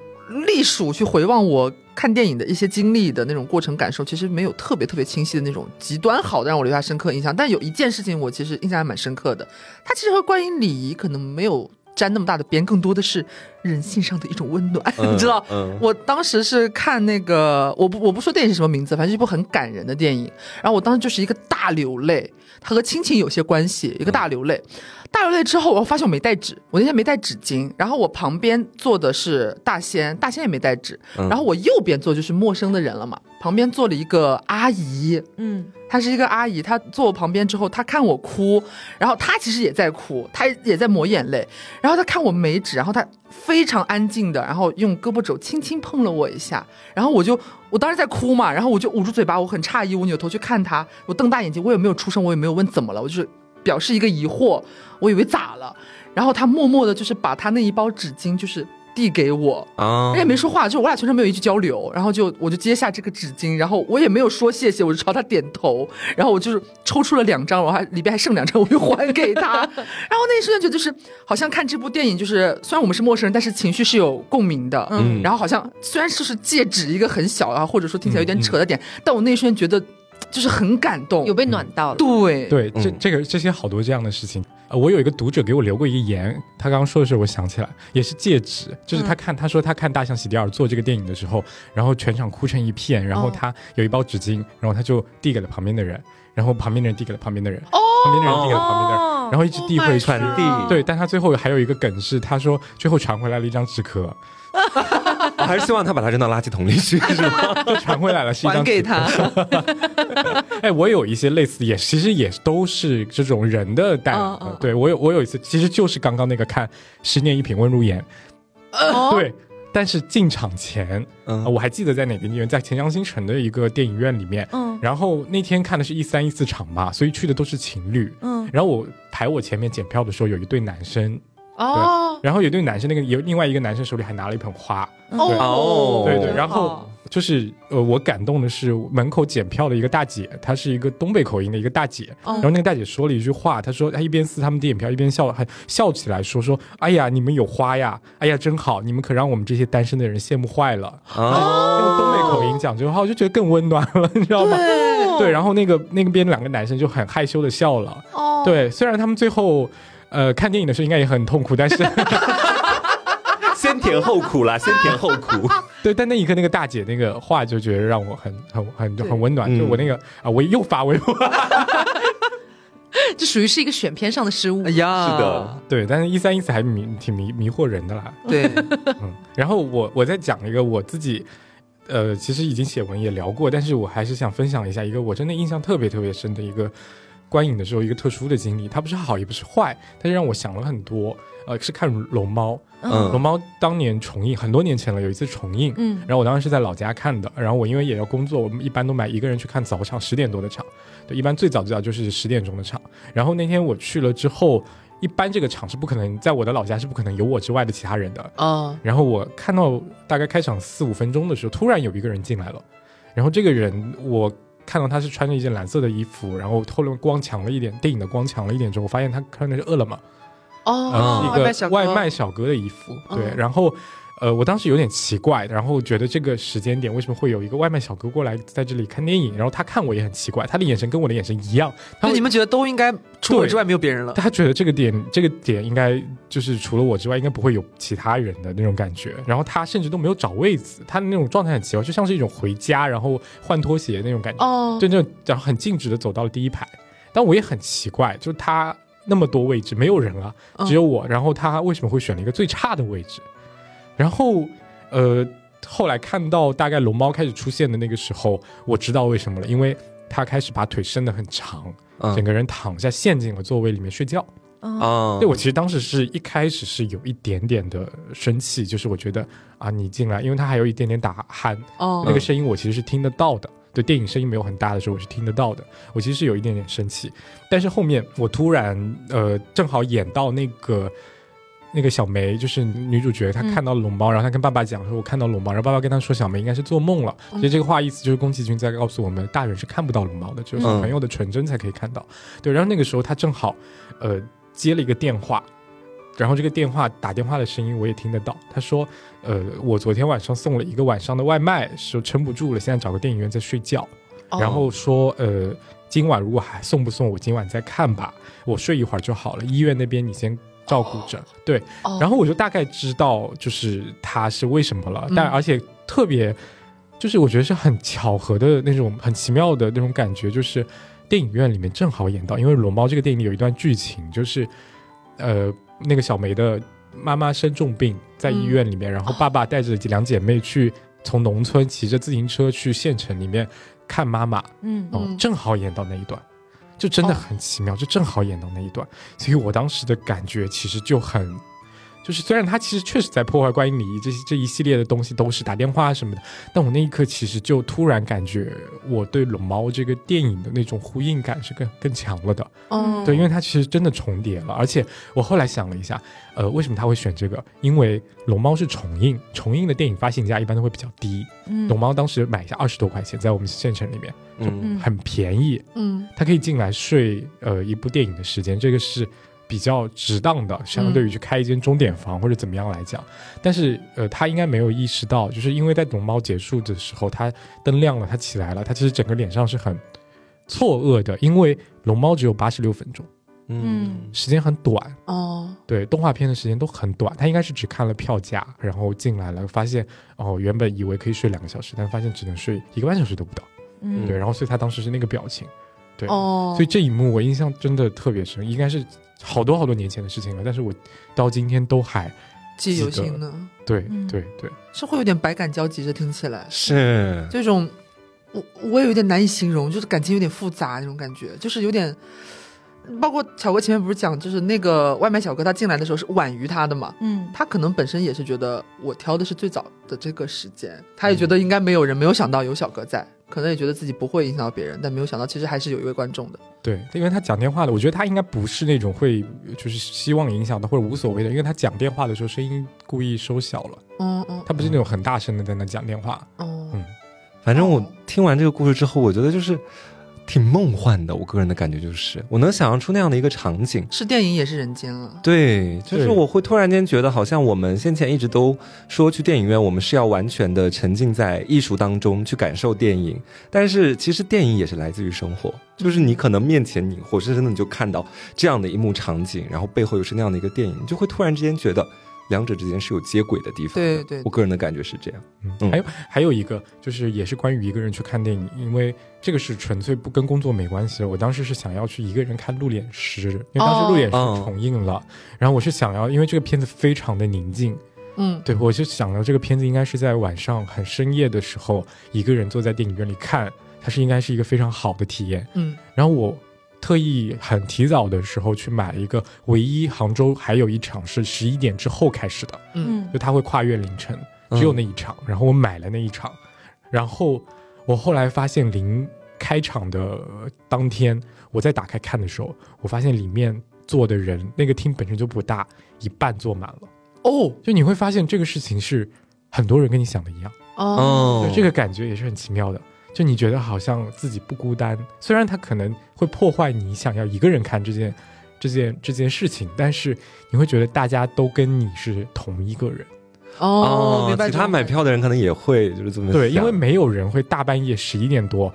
隶属去回望我看电影的一些经历的那种过程感受，其实没有特别特别清晰的那种极端好的让我留下深刻印象。但有一件事情我其实印象还蛮深刻的，它其实和观影礼仪可能没有沾那么大的边，更多的是人性上的一种温暖，嗯 你知道？嗯我当时是看那个，我不我不说电影是什么名字，反正是一部很感人的电影。然后我当时就是一个大流泪，它和亲情有些关系，一个大流泪。大流泪之后，我发现我没带纸，我那天没带纸巾。然后我旁边坐的是大仙，大仙也没带纸。嗯然后我右边坐就是陌生的人了嘛，旁边坐了一个阿姨，嗯，她是一个阿姨，她坐我旁边之后，她看我哭，然后她其实也在哭，她也在抹眼泪，然后她看我没纸，然后她非常安静的，然后用胳膊肘轻轻碰了我一下，然后我就我当时在哭嘛，然后我就捂住嘴巴，我很诧异，我扭头去看她，我瞪大眼睛，我也没有出声，我也没有问怎么了，我就是表示一个疑惑，我以为咋了，然后他默默的就是把他那一包纸巾就是递给我，啊。人也没说话，就我俩全程没有一句交流，然后就我就接下这个纸巾，然后我也没有说谢谢，我就朝他点头，然后我就是抽出了两张，我还里边还剩两张，我就还给他，然后那一瞬间觉得就是好像看这部电影，就是虽然我们是陌生人，但是情绪是有共鸣的，嗯。然后好像虽然就是戒指一个很小啊，或者说听起来有点扯的点，但我那一瞬间觉得就是很感动，有被暖到了。对。对，这嗯。这个这些好多这样的事情。呃，我有一个读者给我留过一个言，他刚刚说的时候，我想起来，也是戒指，就是他看、他说他看《大象席地而坐》这个电影的时候，然后全场哭成一片，然后哦。他有一包纸巾，然后他就递给了旁边的人，然后旁边的人递给了旁边的人，哦。旁边的人递给了旁边的人，哦然后一直递回去。Oh 传递对，但他最后还有一个梗是，他说最后传回来了一张纸壳，我 还是希望他把它扔到垃圾桶里去，是吗？就传回来了是一张还给他，哎，我有一些类似，也其实也都是这种人的代嗯嗯对我有我有一次，其实就是刚刚那个看《十年一品温如言》哦，对，但是进场前，嗯呃我还记得在哪个电影院，在钱江新城的一个电影院里面。嗯然后那天看的是一三一四场嘛，所以去的都是情侣。嗯，然后我排我前面检票的时候，有一对男生，哦然后有对男生，那个有另外一个男生手里还拿了一盆花，哦对对，然后哦就是呃，我感动的是门口检票的一个大姐，她是一个东北口音的一个大姐，哦然后那个大姐说了一句话，她说她一边撕他们电影票一边笑，还笑起来说说，哎呀，你们有花呀，哎呀，真好，你们可让我们这些单身的人羡慕坏了。啊，用东北口音讲这句话，我就觉得更温暖了，你知道吗？对，然后那个那个边两个男生就很害羞的笑了。哦，对，虽然他们最后。呃，看电影的时候应该也很痛苦，但是 先甜后苦啦，先甜后苦。对，但那一刻那个大姐那个话就觉得让我很很很很温暖。嗯就我那个啊，我又发微博，这属于是一个选片上的失误哎。呀，是的，对，但是一三一四还迷挺迷迷惑人的啦。对，嗯，然后我我再讲一个我自己，呃，其实已经写文也聊过，但是我还是想分享一下一个我真的印象特别特别深的一个观影的时候一个特殊的经历。它不是好也不是坏，但是让我想了很多。呃，是看《龙猫》，嗯龙猫当年重映很多年前了，有一次重映，嗯然后我当时是在老家看的，然后我因为也要工作，我们一般都买一个人去看早场，十点多的场，对，一般最早最早就是十点钟的场。然后那天我去了之后，一般这个场是不可能在我的老家是不可能有我之外的其他人的。啊，然后我看到大概开场四五分钟的时候，突然有一个人进来了，然后这个人我看到他是穿着一件蓝色的衣服，然后后面光强了一点，电影的光强了一点之后，我发现他穿的是饿了么。哦呃，一个外卖小哥的衣服，对，嗯然后。呃，我当时有点奇怪，然后觉得这个时间点为什么会有一个外卖小哥过来在这里看电影？然后他看我也很奇怪，他的眼神跟我的眼神一样，他会就你们觉得都应该除我之外没有别人了，他觉得这个点这个点应该就是除了我之外，应该不会有其他人的那种感觉。然后他甚至都没有找位子，他的那种状态很奇怪，就像是一种回家然后换拖鞋那种感觉。哦，就那种然后很径直的走到了第一排，但我也很奇怪，就是他那么多位置没有人啊，嗯只有我，然后他为什么会选了一个最差的位置？然后呃，后来看到大概龙猫开始出现的那个时候，我知道为什么了，因为他开始把腿伸得很长，整嗯个人躺下陷进了座位里面睡觉。哦啊对我其实当时是一开始是有一点点的生气，就是我觉得啊，你进来，因为他还有一点点打鼾，哦那个声音我其实是听得到的。对，电影声音没有很大的时候，我是听得到的。我其实是有一点点生气，但是后面我突然呃，正好演到那个那个小梅，就是女主角，她嗯看到了龙猫，然后她跟爸爸讲说：“我看到龙猫。”然后爸爸跟她说：“小梅应该是做梦了。”其实这个话意思就是宫崎骏在告诉我们，大人是看不到龙猫的，只有小朋友的纯真才可以看到。对，然后那个时候她正好呃接了一个电话。然后这个电话打电话的声音我也听得到，他说：“呃，我昨天晚上送了一个晚上的外卖，说撑不住了，现在找个电影院在睡觉。哦然后说，呃，今晚如果还送不送，我今晚再看吧，我睡一会儿就好了。医院那边你先照顾着。对，哦。然后我就大概知道就是他是为什么了，嗯。但而且特别就是我觉得是很巧合的那种很奇妙的那种感觉，就是电影院里面正好演到，因为《龙猫》这个电影里有一段剧情，就是呃那个小梅的妈妈生重病在医院里面，然后爸爸带着两姐妹去从农村骑着自行车去县城里面看妈妈，嗯哦，嗯。正好演到那一段，就真的哦。很奇妙，就正好演到那一段，所以我当时的感觉其实就很，就是虽然他其实确实在破坏观影礼仪，这些这一系列的东西都是打电话什么的，但我那一刻其实就突然感觉我对《龙猫》这个电影的那种呼应感是更更强了的，嗯，对，因为它其实真的重叠了，而且我后来想了一下，呃，为什么他会选这个？因为《龙猫》是重映，重映的电影发行价一般都会比较低，嗯龙猫当时买一下二十多块钱，在我们县城里面嗯嗯很便宜，嗯。它可以进来睡呃一部电影的时间，这个是比较值当的，相对于去开一间钟点房或者怎么样来讲。但是呃，他应该没有意识到，就是因为在龙猫结束的时候，他灯亮了，他起来了，他其实整个脸上是很错愕的，因为龙猫只有八十六分钟，嗯时间很短。哦，对动画片的时间都很短，他应该是只看了票价，然后进来了，发现哦，原本以为可以睡两个小时，但发现只能睡一个半小时都不到。嗯对，然后所以他当时是那个表情，对，哦，所以这一幕我印象真的特别深，应该是好多好多年前的事情了，但是我到今天都还记忆犹新呢，对嗯。对对，是会有点百感交集，这听起来。是。这种，我我也有点难以形容，就是感情有点复杂那种感觉，就是有点。包括巧哥前面不是讲，就是那个外卖小哥他进来的时候是晚于他的嘛，嗯。他可能本身也是觉得我挑的是最早的这个时间，他也觉得应该没有人，没有想到有小哥在，可能也觉得自己不会影响到别人，但没有想到其实还是有一位观众的。对，因为他讲电话的，我觉得他应该不是那种会就是希望影响的或者无所谓的，因为他讲电话的时候声音故意收小了，嗯嗯，他不是那种很大声的在那讲电话，哦。嗯。反正我听完这个故事之后，我觉得就是挺梦幻的。我个人的感觉就是，我能想象出那样的一个场景。是电影也是人间了。对，就是我会突然间觉得，好像我们先前一直都说去电影院，我们是要完全的沉浸在艺术当中去感受电影，但是其实电影也是来自于生活，就是你可能面前你活生生的你就看到这样的一幕场景，然后背后又是那样的一个电影，你就会突然之间觉得两者之间是有接轨的地方的。对对我个人的感觉是这样。嗯，嗯还有还有一个就是也是关于一个人去看电影，因为这个是纯粹不跟工作没关系的。我当时是想要去一个人看《鹿脸师》，因为当时《鹿脸师哦》重映了，然后我是想要，因为这个片子非常的宁静，嗯，对我就想到这个片子应该是在晚上很深夜的时候，一个人坐在电影院里看，它是应该是一个非常好的体验。嗯然后我特意很提早的时候去买了一个，唯一杭州还有一场是十一点之后开始的，嗯。嗯。就它会跨越凌晨，只有那一场，然后我买了那一场，然后我后来发现临开场的当天，我再打开看的时候，我发现里面坐的人，那个厅本身就不大，一半坐满了，哦。就你会发现这个事情是很多人跟你想的一样，哦哦。对，这个感觉也是很奇妙的。就你觉得好像自己不孤单，虽然它可能会破坏你想要一个人看这件、这件、这件事情，但是你会觉得大家都跟你是同一个人。哦，明白。其他买票的人可能也会就是这么对，因为没有人会大半夜十一点多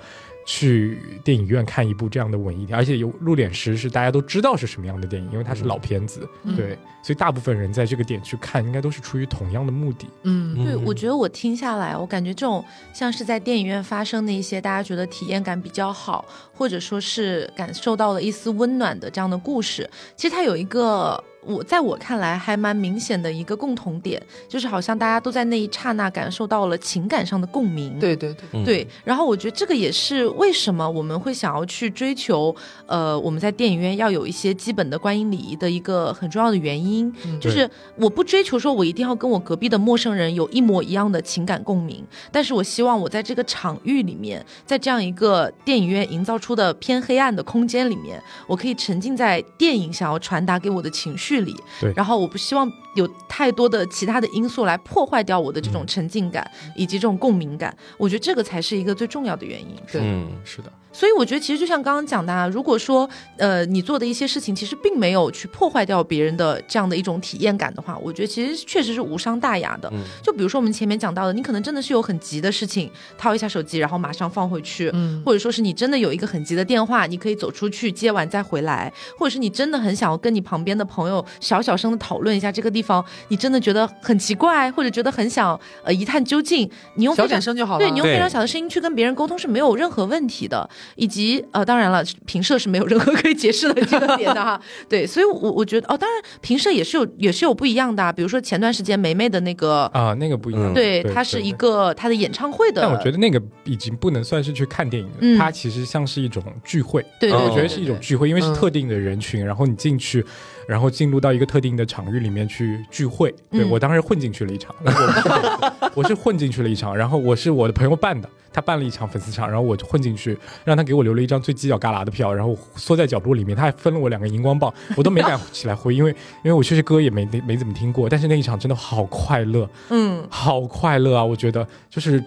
去电影院看一部这样的文艺片，而且有《露脸师》是大家都知道是什么样的电影，因为它是老片子，嗯对，所以大部分人在这个点去看，应该都是出于同样的目的。嗯对，嗯我觉得我听下来，我感觉这种像是在电影院发生的一些大家觉得体验感比较好，或者说是感受到了一丝温暖的这样的故事，其实它有一个。我在我看来还蛮明显的一个共同点，就是好像大家都在那一刹那感受到了情感上的共鸣。对对对，嗯。对，然后我觉得这个也是为什么我们会想要去追求，呃，我们在电影院要有一些基本的观影礼仪的一个很重要的原因，嗯。就是我不追求说我一定要跟我隔壁的陌生人有一模一样的情感共鸣，但是我希望我在这个场域里面，在这样一个电影院营造出的偏黑暗的空间里面，我可以沉浸在电影想要传达给我的情绪里，对。然后我不希望有太多的其他的因素来破坏掉我的这种嗯。沉浸感、以及这种共鸣感，我觉得这个才是一个最重要的原因。对。嗯是的，所以我觉得其实就像刚刚讲的，啊，如果说呃你做的一些事情其实并没有去破坏掉别人的这样的一种体验感的话，我觉得其实确实是无伤大雅的。嗯。就比如说我们前面讲到的，你可能真的是有很急的事情，掏一下手机，然后马上放回去，嗯。或者说是你真的有一个很急的电话，你可以走出去接完再回来，或者是你真的很想要跟你旁边的朋友友小小声的讨论一下这个地方，你真的觉得很奇怪，或者觉得很想呃一探究竟，你用小点声就好了。对你用非常小的声音去跟别人沟通是没有任何问题的，以及呃，当然了，平社是没有任何可以解释的这个点的哈。对，所以我我觉得哦，当然平社也是有也是有不一样的啊、比如说前段时间梅梅的那个，啊，那个不一样。嗯对，它是一。个她的演唱会的，但我觉得那个已经不能算是去看电影了，嗯它其实像是一种聚会。对对对，哦对我觉得是一种聚会，因为是嗯特定的人群，然后你进去，然后进入到一个特定的场域里面去聚会。对、嗯我当时混进去了一场，我 我是混进去了一场，然后我是我的朋友办的，他办了一场粉丝场，然后我就混进去，让他给我留了一张最犄角旮旯的票，然后缩在角落里面，他还分了我两个荧光棒，我都没敢起来挥，因为因为我确实歌也没没没怎么听过，但是那一场真的好快乐，嗯，好快乐啊！我觉得就是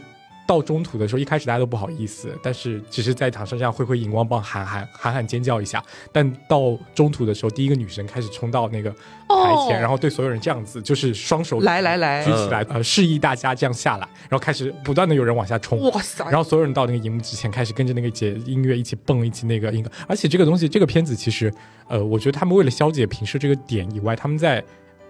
到中途的时候，一开始大家都不好意思，但是只是在场上这样挥挥荧光棒，喊喊喊喊尖叫一下。但到中途的时候，第一个女生开始冲到那个台前，哦然后对所有人这样子，就是双手来来来举，起来，呃，示意大家这样下来，然后开始不断的有人往下冲。哇塞！然后所有人到那个荧幕之前，开始跟着那个节音乐一起蹦，一起那个音乐。而且这个东西，这个片子其实，呃，我觉得他们为了消解平时这个点以外，他们在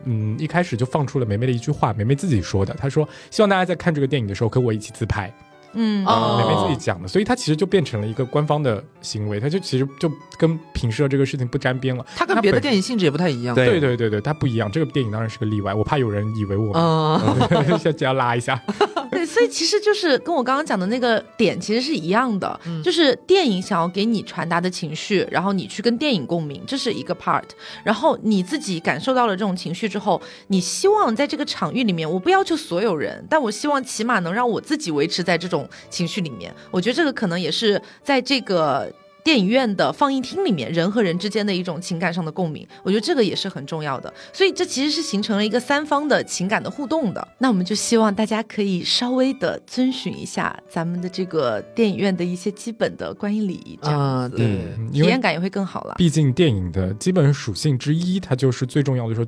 嗯一开始就放出了梅梅的一句话，梅梅自己说的，她说希望大家在看这个电影的时候跟我一起自拍，嗯哦梅梅自己讲的，所以它其实就变成了一个官方的行为，它就其实就跟平视这个事情不沾边了。它跟别的电影性质也不太一样。对对对对对，它不一样。这个电影当然是个例外，我怕有人以为我们。嗯，先这样拉一下，对，所以其实就是跟我刚刚讲的那个点其实是一样的，就是电影想要给你传达的情绪，然后你去跟电影共鸣，这是一个 part。然后你自己感受到了这种情绪之后，你希望在这个场域里面，我不要求所有人，但我希望起码能让我自己维持在这种情绪里面。我觉得这个可能也是在这个。电影院的放映厅里面，人和人之间的一种情感上的共鸣，我觉得这个也是很重要的。所以这其实是形成了一个三方的情感的互动的。那我们就希望大家可以稍微的遵循一下咱们的这个电影院的一些基本的观影礼仪，这样对，体验感也会更好了。毕竟电影的基本属性之一，它就是最重要的说，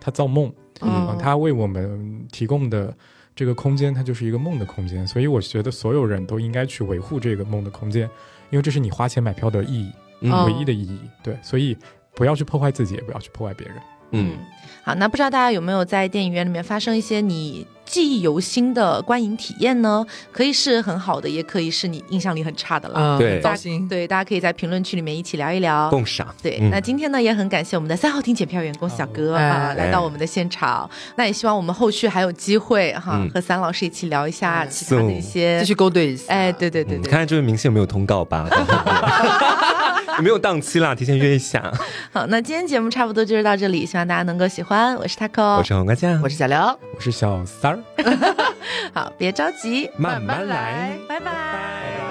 它造梦，嗯啊它为我们提供的这个空间，它就是一个梦的空间。所以我觉得所有人都应该去维护这个梦的空间，因为这是你花钱买票的意义，唯一的意义。对，所以不要去破坏自己，也不要去破坏别人。嗯，好，那不知道大家有没有在电影院里面发生一些你记忆犹新的观影体验呢？可以是很好的，也可以是你印象里很差的了。嗯，对。对，大家可以在评论区里面一起聊一聊。共赏。对，嗯那今天呢也很感谢我们的三号厅检票员工小哥哎啊来到我们的现场。那也希望我们后续还有机会哈嗯和三老师一起聊一下哎其他的一些继续勾兑一下。哎，对对对嗯，对看，看这位明星有没有通告吧，没有档期啦？提前约一下。好，那今天节目差不多就是到这里，希望大家能够喜欢。我是 taco，我是黄瓜酱，我是小刘。我是小三儿。好，别着急，慢慢来拜拜。